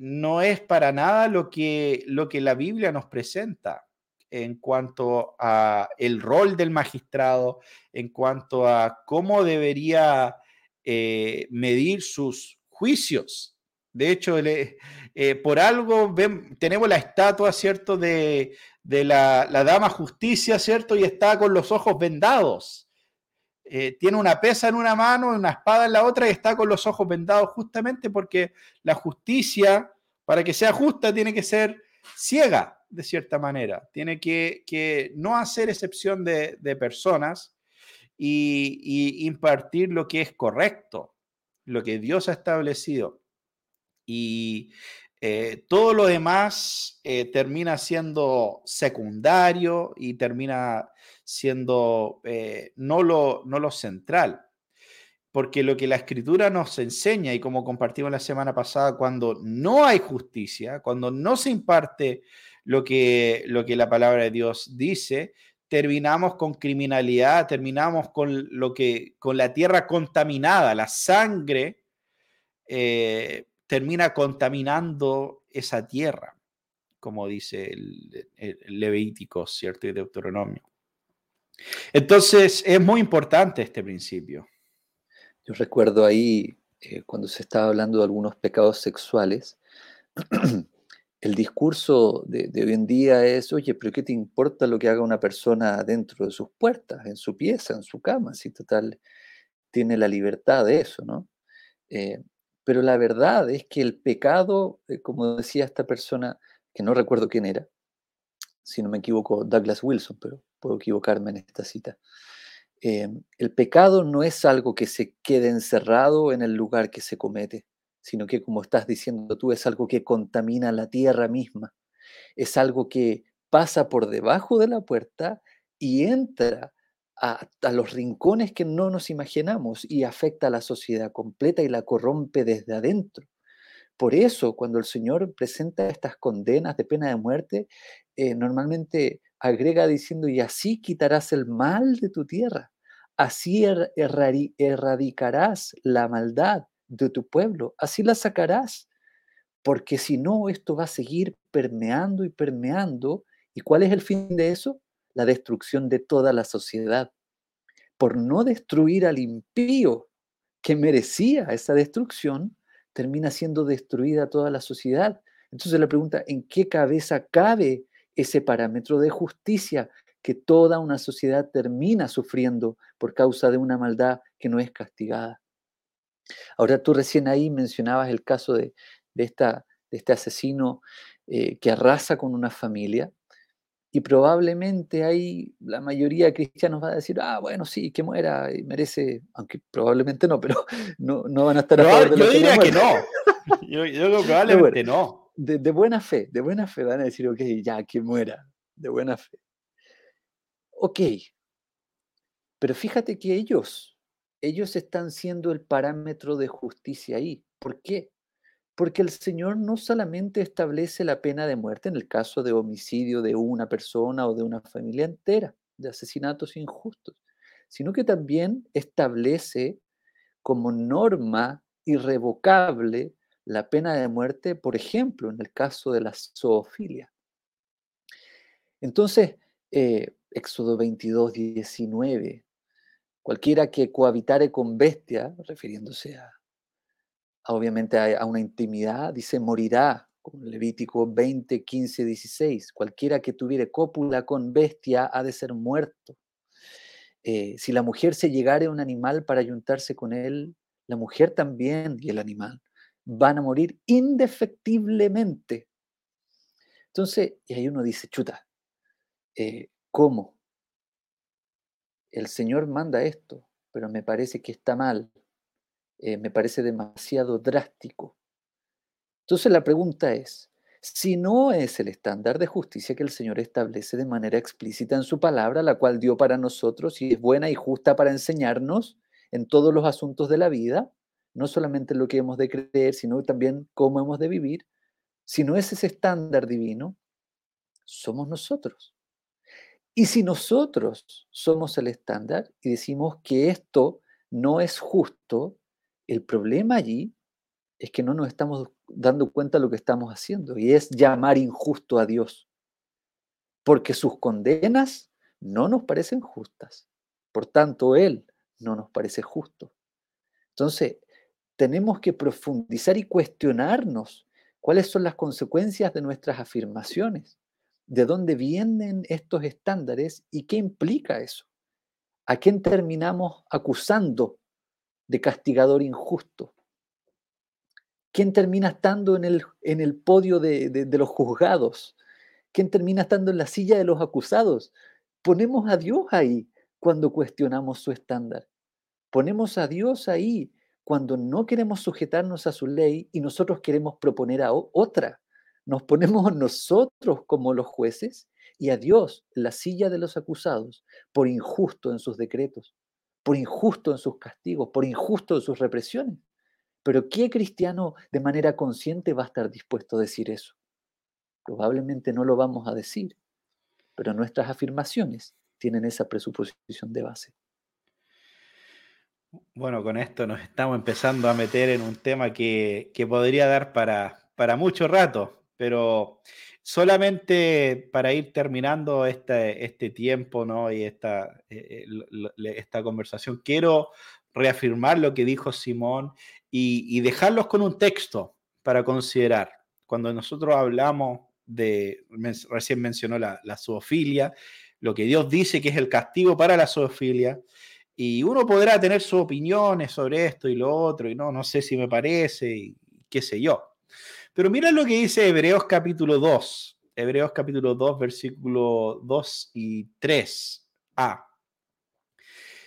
no es para nada lo que, lo que la Biblia nos presenta en cuanto a el rol del magistrado, en cuanto a cómo debería eh, medir sus juicios. De hecho, eh, por algo tenemos la estatua, ¿cierto?, de, la, dama justicia, ¿cierto? Y está con los ojos vendados. Eh, tiene una pesa en una mano, una espada en la otra y está con los ojos vendados justamente porque la justicia, para que sea justa, tiene que ser ciega de cierta manera, tiene que, no hacer excepción de, personas y, impartir lo que es correcto, lo que Dios ha establecido. Y eh, todo lo demás eh, termina siendo secundario y termina siendo eh, no, lo, no lo central porque lo que la escritura nos enseña y como compartimos la semana pasada, cuando no hay justicia, cuando no se imparte lo que, lo que la palabra de Dios dice, terminamos con criminalidad, terminamos con lo que con la tierra contaminada, la sangre termina contaminando esa tierra, como dice el, Levítico, ¿cierto? Y Deuteronomio. Entonces, es muy importante este principio. Yo recuerdo ahí, eh, cuando se estaba hablando de algunos pecados sexuales, el discurso de, hoy en día es, oye, pero ¿qué te importa lo que haga una persona dentro de sus puertas, en su pieza, en su cama? Si total tiene la libertad de eso, ¿no? Eh, pero la verdad es que el pecado, eh, como decía esta persona, que no recuerdo quién era, si no me equivoco, Douglas Wilson, pero puedo equivocarme en esta cita. Eh, el pecado no es algo que se quede encerrado en el lugar que se comete sino que como estás diciendo tú, es algo que contamina la tierra misma, es algo que pasa por debajo de la puerta y entra a, los rincones que no nos imaginamos y afecta a la sociedad completa y la corrompe desde adentro. Por eso, cuando el Señor presenta estas condenas de pena de muerte, eh, normalmente agrega diciendo, y así quitarás el mal de tu tierra, así er, erradicarás la maldad de tu pueblo, así la sacarás, porque si no, esto va a seguir permeando y permeando. ¿Y cuál es el fin de eso? La destrucción de toda la sociedad. por no destruir al impío que merecía esa destrucción, termina siendo destruida toda la sociedad. Entonces la pregunta, ¿en qué cabeza cabe ese parámetro de justicia que toda una sociedad termina sufriendo por causa de una maldad que no es castigada? Ahora tú recién ahí mencionabas el caso de, esta, de este asesino eh, que arrasa con una familia y probablemente ahí la mayoría de cristianos va a decir, ah, bueno, sí, que muera, y merece, aunque probablemente no, pero no, no van a estar a favor de Yo diría que no. Yo, yo probablemente no. De, de, buena fe, de buena fe van a decir, ok, ya, que muera, de buena fe. Ok, pero fíjate que ellos, ellos están siendo el parámetro de justicia ahí. ¿Por qué? Porque el Señor no solamente establece la pena de muerte en el caso de homicidio de una persona o de una familia entera, de asesinatos injustos, sino que también establece como norma irrevocable la pena de muerte, por ejemplo, en el caso de la zoofilia. Entonces, eh, Éxodo 22, 19, cualquiera que cohabitare con bestia, refiriéndose a obviamente a, una intimidad, dice morirá, como Levítico 20, 15, 16. Cualquiera que tuviere cópula con bestia ha de ser muerto. Eh, si la mujer se llegare a un animal para ayuntarse con él, la mujer también y el animal van a morir indefectiblemente. Entonces, y ahí uno dice, chuta, eh, ¿cómo? El Señor manda esto, pero me parece que está mal. Eh, me parece demasiado drástico. Entonces la pregunta es, si no es el estándar de justicia que el Señor establece de manera explícita en su palabra, la cual dio para nosotros y es buena y justa para enseñarnos en todos los asuntos de la vida, no solamente lo que hemos de creer, sino también cómo hemos de vivir, si no es ese estándar divino, somos nosotros. Y si nosotros somos el estándar y decimos que esto no es justo, el problema allí es que no nos estamos dando cuenta de lo que estamos haciendo y es llamar injusto a Dios. Porque sus condenas no nos parecen justas. Por tanto, Él no nos parece justo. Entonces, tenemos que profundizar y cuestionarnos cuáles son las consecuencias de nuestras afirmaciones, de dónde vienen estos estándares y qué implica eso. ¿A quién terminamos acusando de castigador injusto? ¿Quién termina estando en el, en el podio de, de los juzgados? ¿Quién termina estando en la silla de los acusados? Ponemos a Dios ahí cuando cuestionamos su estándar. Ponemos a Dios ahí cuando no queremos sujetarnos a su ley y nosotros queremos proponer a otra. Nos ponemos nosotros como los jueces y a Dios en la silla de los acusados por injusto en sus decretos por injusto en sus castigos, por injusto en sus represiones. Pero ¿qué cristiano de manera consciente va a estar dispuesto a decir eso? Probablemente no lo vamos a decir, pero nuestras afirmaciones tienen esa presuposición de base. Bueno, con esto nos estamos empezando a meter en un tema que, podría dar para, para mucho rato, pero solamente para ir terminando este, este tiempo ¿no? y esta, eh, eh, esta conversación, quiero reafirmar lo que dijo Simón y, dejarlos con un texto para considerar. Cuando nosotros hablamos de, recién mencionó la, la zoofilia, lo que Dios dice que es el castigo para la zoofilia, y uno podrá tener sus opiniones sobre esto y lo otro, y no, no sé si me parece, y qué sé yo. Pero mira lo que dice Hebreos capítulo 2. Hebreos capítulo 2, versículo 2 y 3. A.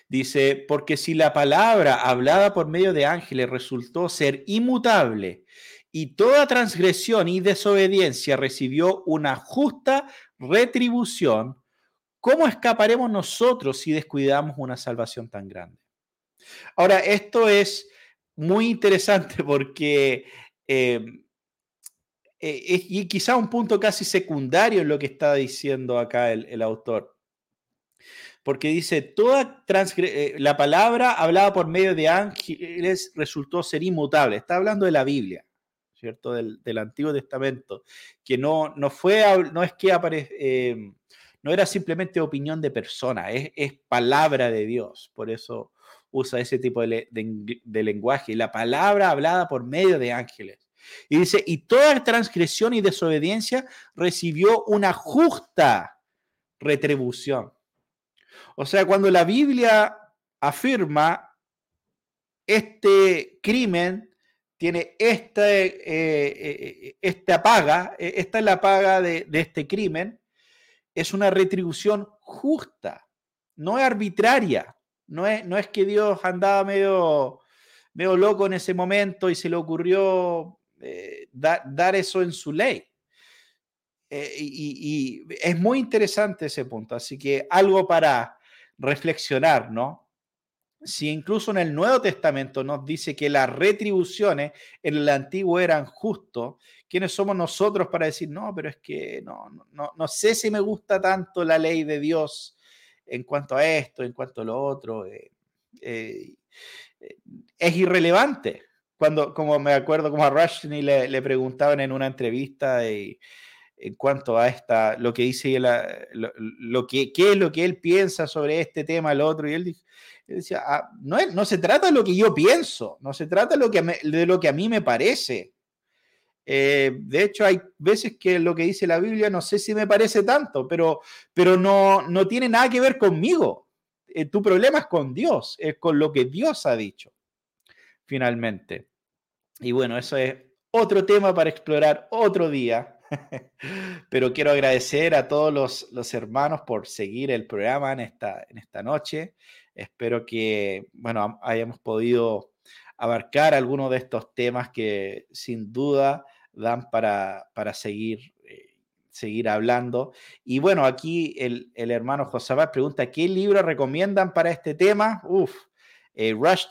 Dice, porque si la palabra hablada por medio de ángeles resultó ser inmutable y toda transgresión y desobediencia recibió una justa retribución, ¿cómo escaparemos nosotros si descuidamos una salvación tan grande? Ahora, esto es muy interesante porque eh, eh, y quizá un punto casi secundario en lo que está diciendo acá el, autor. Porque dice, toda eh, la palabra hablada por medio de ángeles resultó ser inmutable. Está hablando de la Biblia, ¿cierto? Del, Antiguo Testamento, que no, no fue, no es que aparece, eh, no era simplemente opinión de persona, es, palabra de Dios. Por eso usa ese tipo de, de lenguaje. La palabra hablada por medio de ángeles. Y dice, y toda transgresión y desobediencia recibió una justa retribución. O sea, cuando la Biblia afirma este crimen tiene esta, eh, eh, esta paga, e, esta es la paga de, este crimen, es una retribución justa, no es arbitraria, no es, no es que Dios andaba medio, medio loco en ese momento y se le ocurrió eh, dar eso en su ley. y, es muy interesante ese punto, así que algo para reflexionar, ¿no? si incluso en el Nuevo Testamento nos dice que las retribuciones en el Antiguo eran justos, ¿quiénes somos nosotros para decir, no, pero es que no, no, no sé si me gusta tanto la ley de Dios en cuanto a esto, en cuanto a lo otro? Eh, eh, eh, es irrelevante. Cuando, como me acuerdo, como a Rushdie le, preguntaban en una entrevista en cuanto a esta, lo que dice, lo, que, qué es lo que él piensa sobre este tema, el otro, y él dijo, decía, ah, no, no se trata de lo que yo pienso, no se trata de lo que, de lo que a mí me parece. Eh, de hecho, hay veces que lo que dice la Biblia no sé si me parece tanto, pero, pero no, no tiene nada que ver conmigo. Eh, tu problema es con Dios, es con lo que Dios ha dicho, finalmente. Y bueno, eso es otro tema para explorar otro día. Pero quiero agradecer a todos los, hermanos por seguir el programa en esta, noche. Espero que, bueno, hayamos podido abarcar algunos de estos temas que sin duda dan para, para seguir, eh, seguir hablando. Y bueno, aquí el, el hermano Josabal pregunta, ¿qué libro recomiendan para este tema? Uf, eh, Rush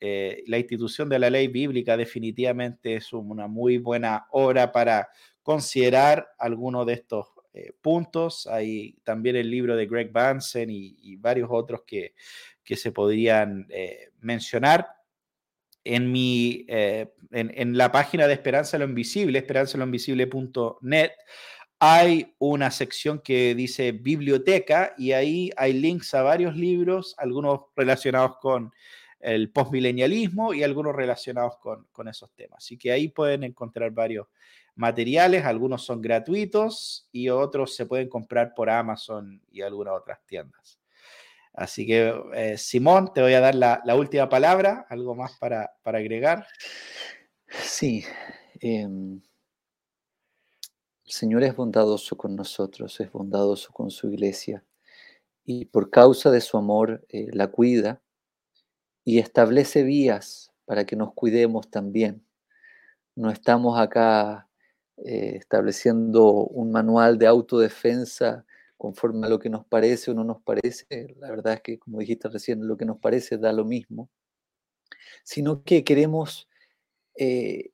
eh, la institución de la ley bíblica definitivamente es una muy buena obra para considerar algunos de estos eh, puntos. Hay también el libro de Greg Bansen y, varios otros que, que se podrían eh, mencionar. En, mi, eh, en, la página de Esperanza lo Invisible, esperanzaloinvisible.net, hay una sección que dice biblioteca y ahí hay links a varios libros, algunos relacionados con el postmilenialismo y algunos relacionados con, esos temas. Así que ahí pueden encontrar varios materiales, algunos son gratuitos y otros se pueden comprar por Amazon y algunas otras tiendas. Así que, eh, Simón, te voy a dar la, última palabra, algo más para, agregar. Sí, em, el Señor es bondadoso con nosotros, es bondadoso con su iglesia y por causa de su amor eh, la cuida y establece vías para que nos cuidemos también. No estamos acá eh, estableciendo un manual de autodefensa conforme a lo que nos parece o no nos parece. La verdad es que, como dijiste recién, lo que nos parece da lo mismo, sino que queremos eh,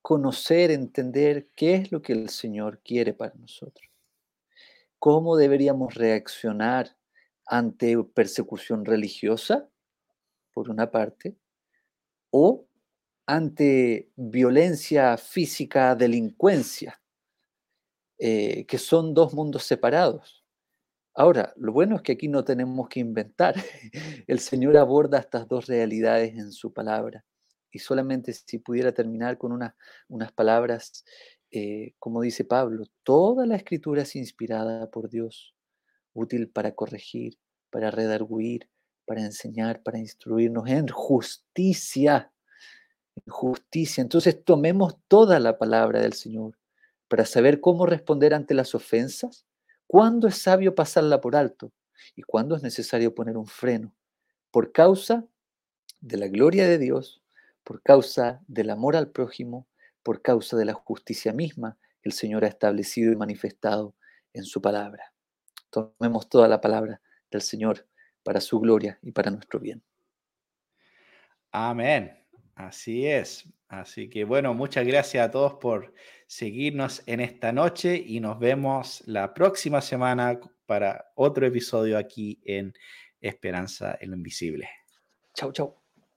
conocer, entender qué es lo que el Señor quiere para nosotros, cómo deberíamos reaccionar ante persecución religiosa, por una parte, o ante violencia física, delincuencia, eh, que son dos mundos separados. Ahora, lo bueno es que aquí no tenemos que inventar. El Señor aborda estas dos realidades en su palabra. Y solamente si pudiera terminar con unas palabras, eh, como dice Pablo, toda la escritura es inspirada por Dios, útil para corregir, para redarguir, para enseñar, para instruirnos en justicia justicia. Entonces tomemos toda la palabra del Señor para saber cómo responder ante las ofensas, cuándo es sabio pasarla por alto y cuándo es necesario poner un freno, por causa de la gloria de Dios, por causa del amor al prójimo, por causa de la justicia misma que el Señor ha establecido y manifestado en su palabra. Tomemos toda la palabra del Señor para su gloria y para nuestro bien. Amén. Así es. Así que bueno, muchas gracias a todos por seguirnos en esta noche y nos vemos la próxima semana para otro episodio aquí en Esperanza en lo Invisible. Chau, chau.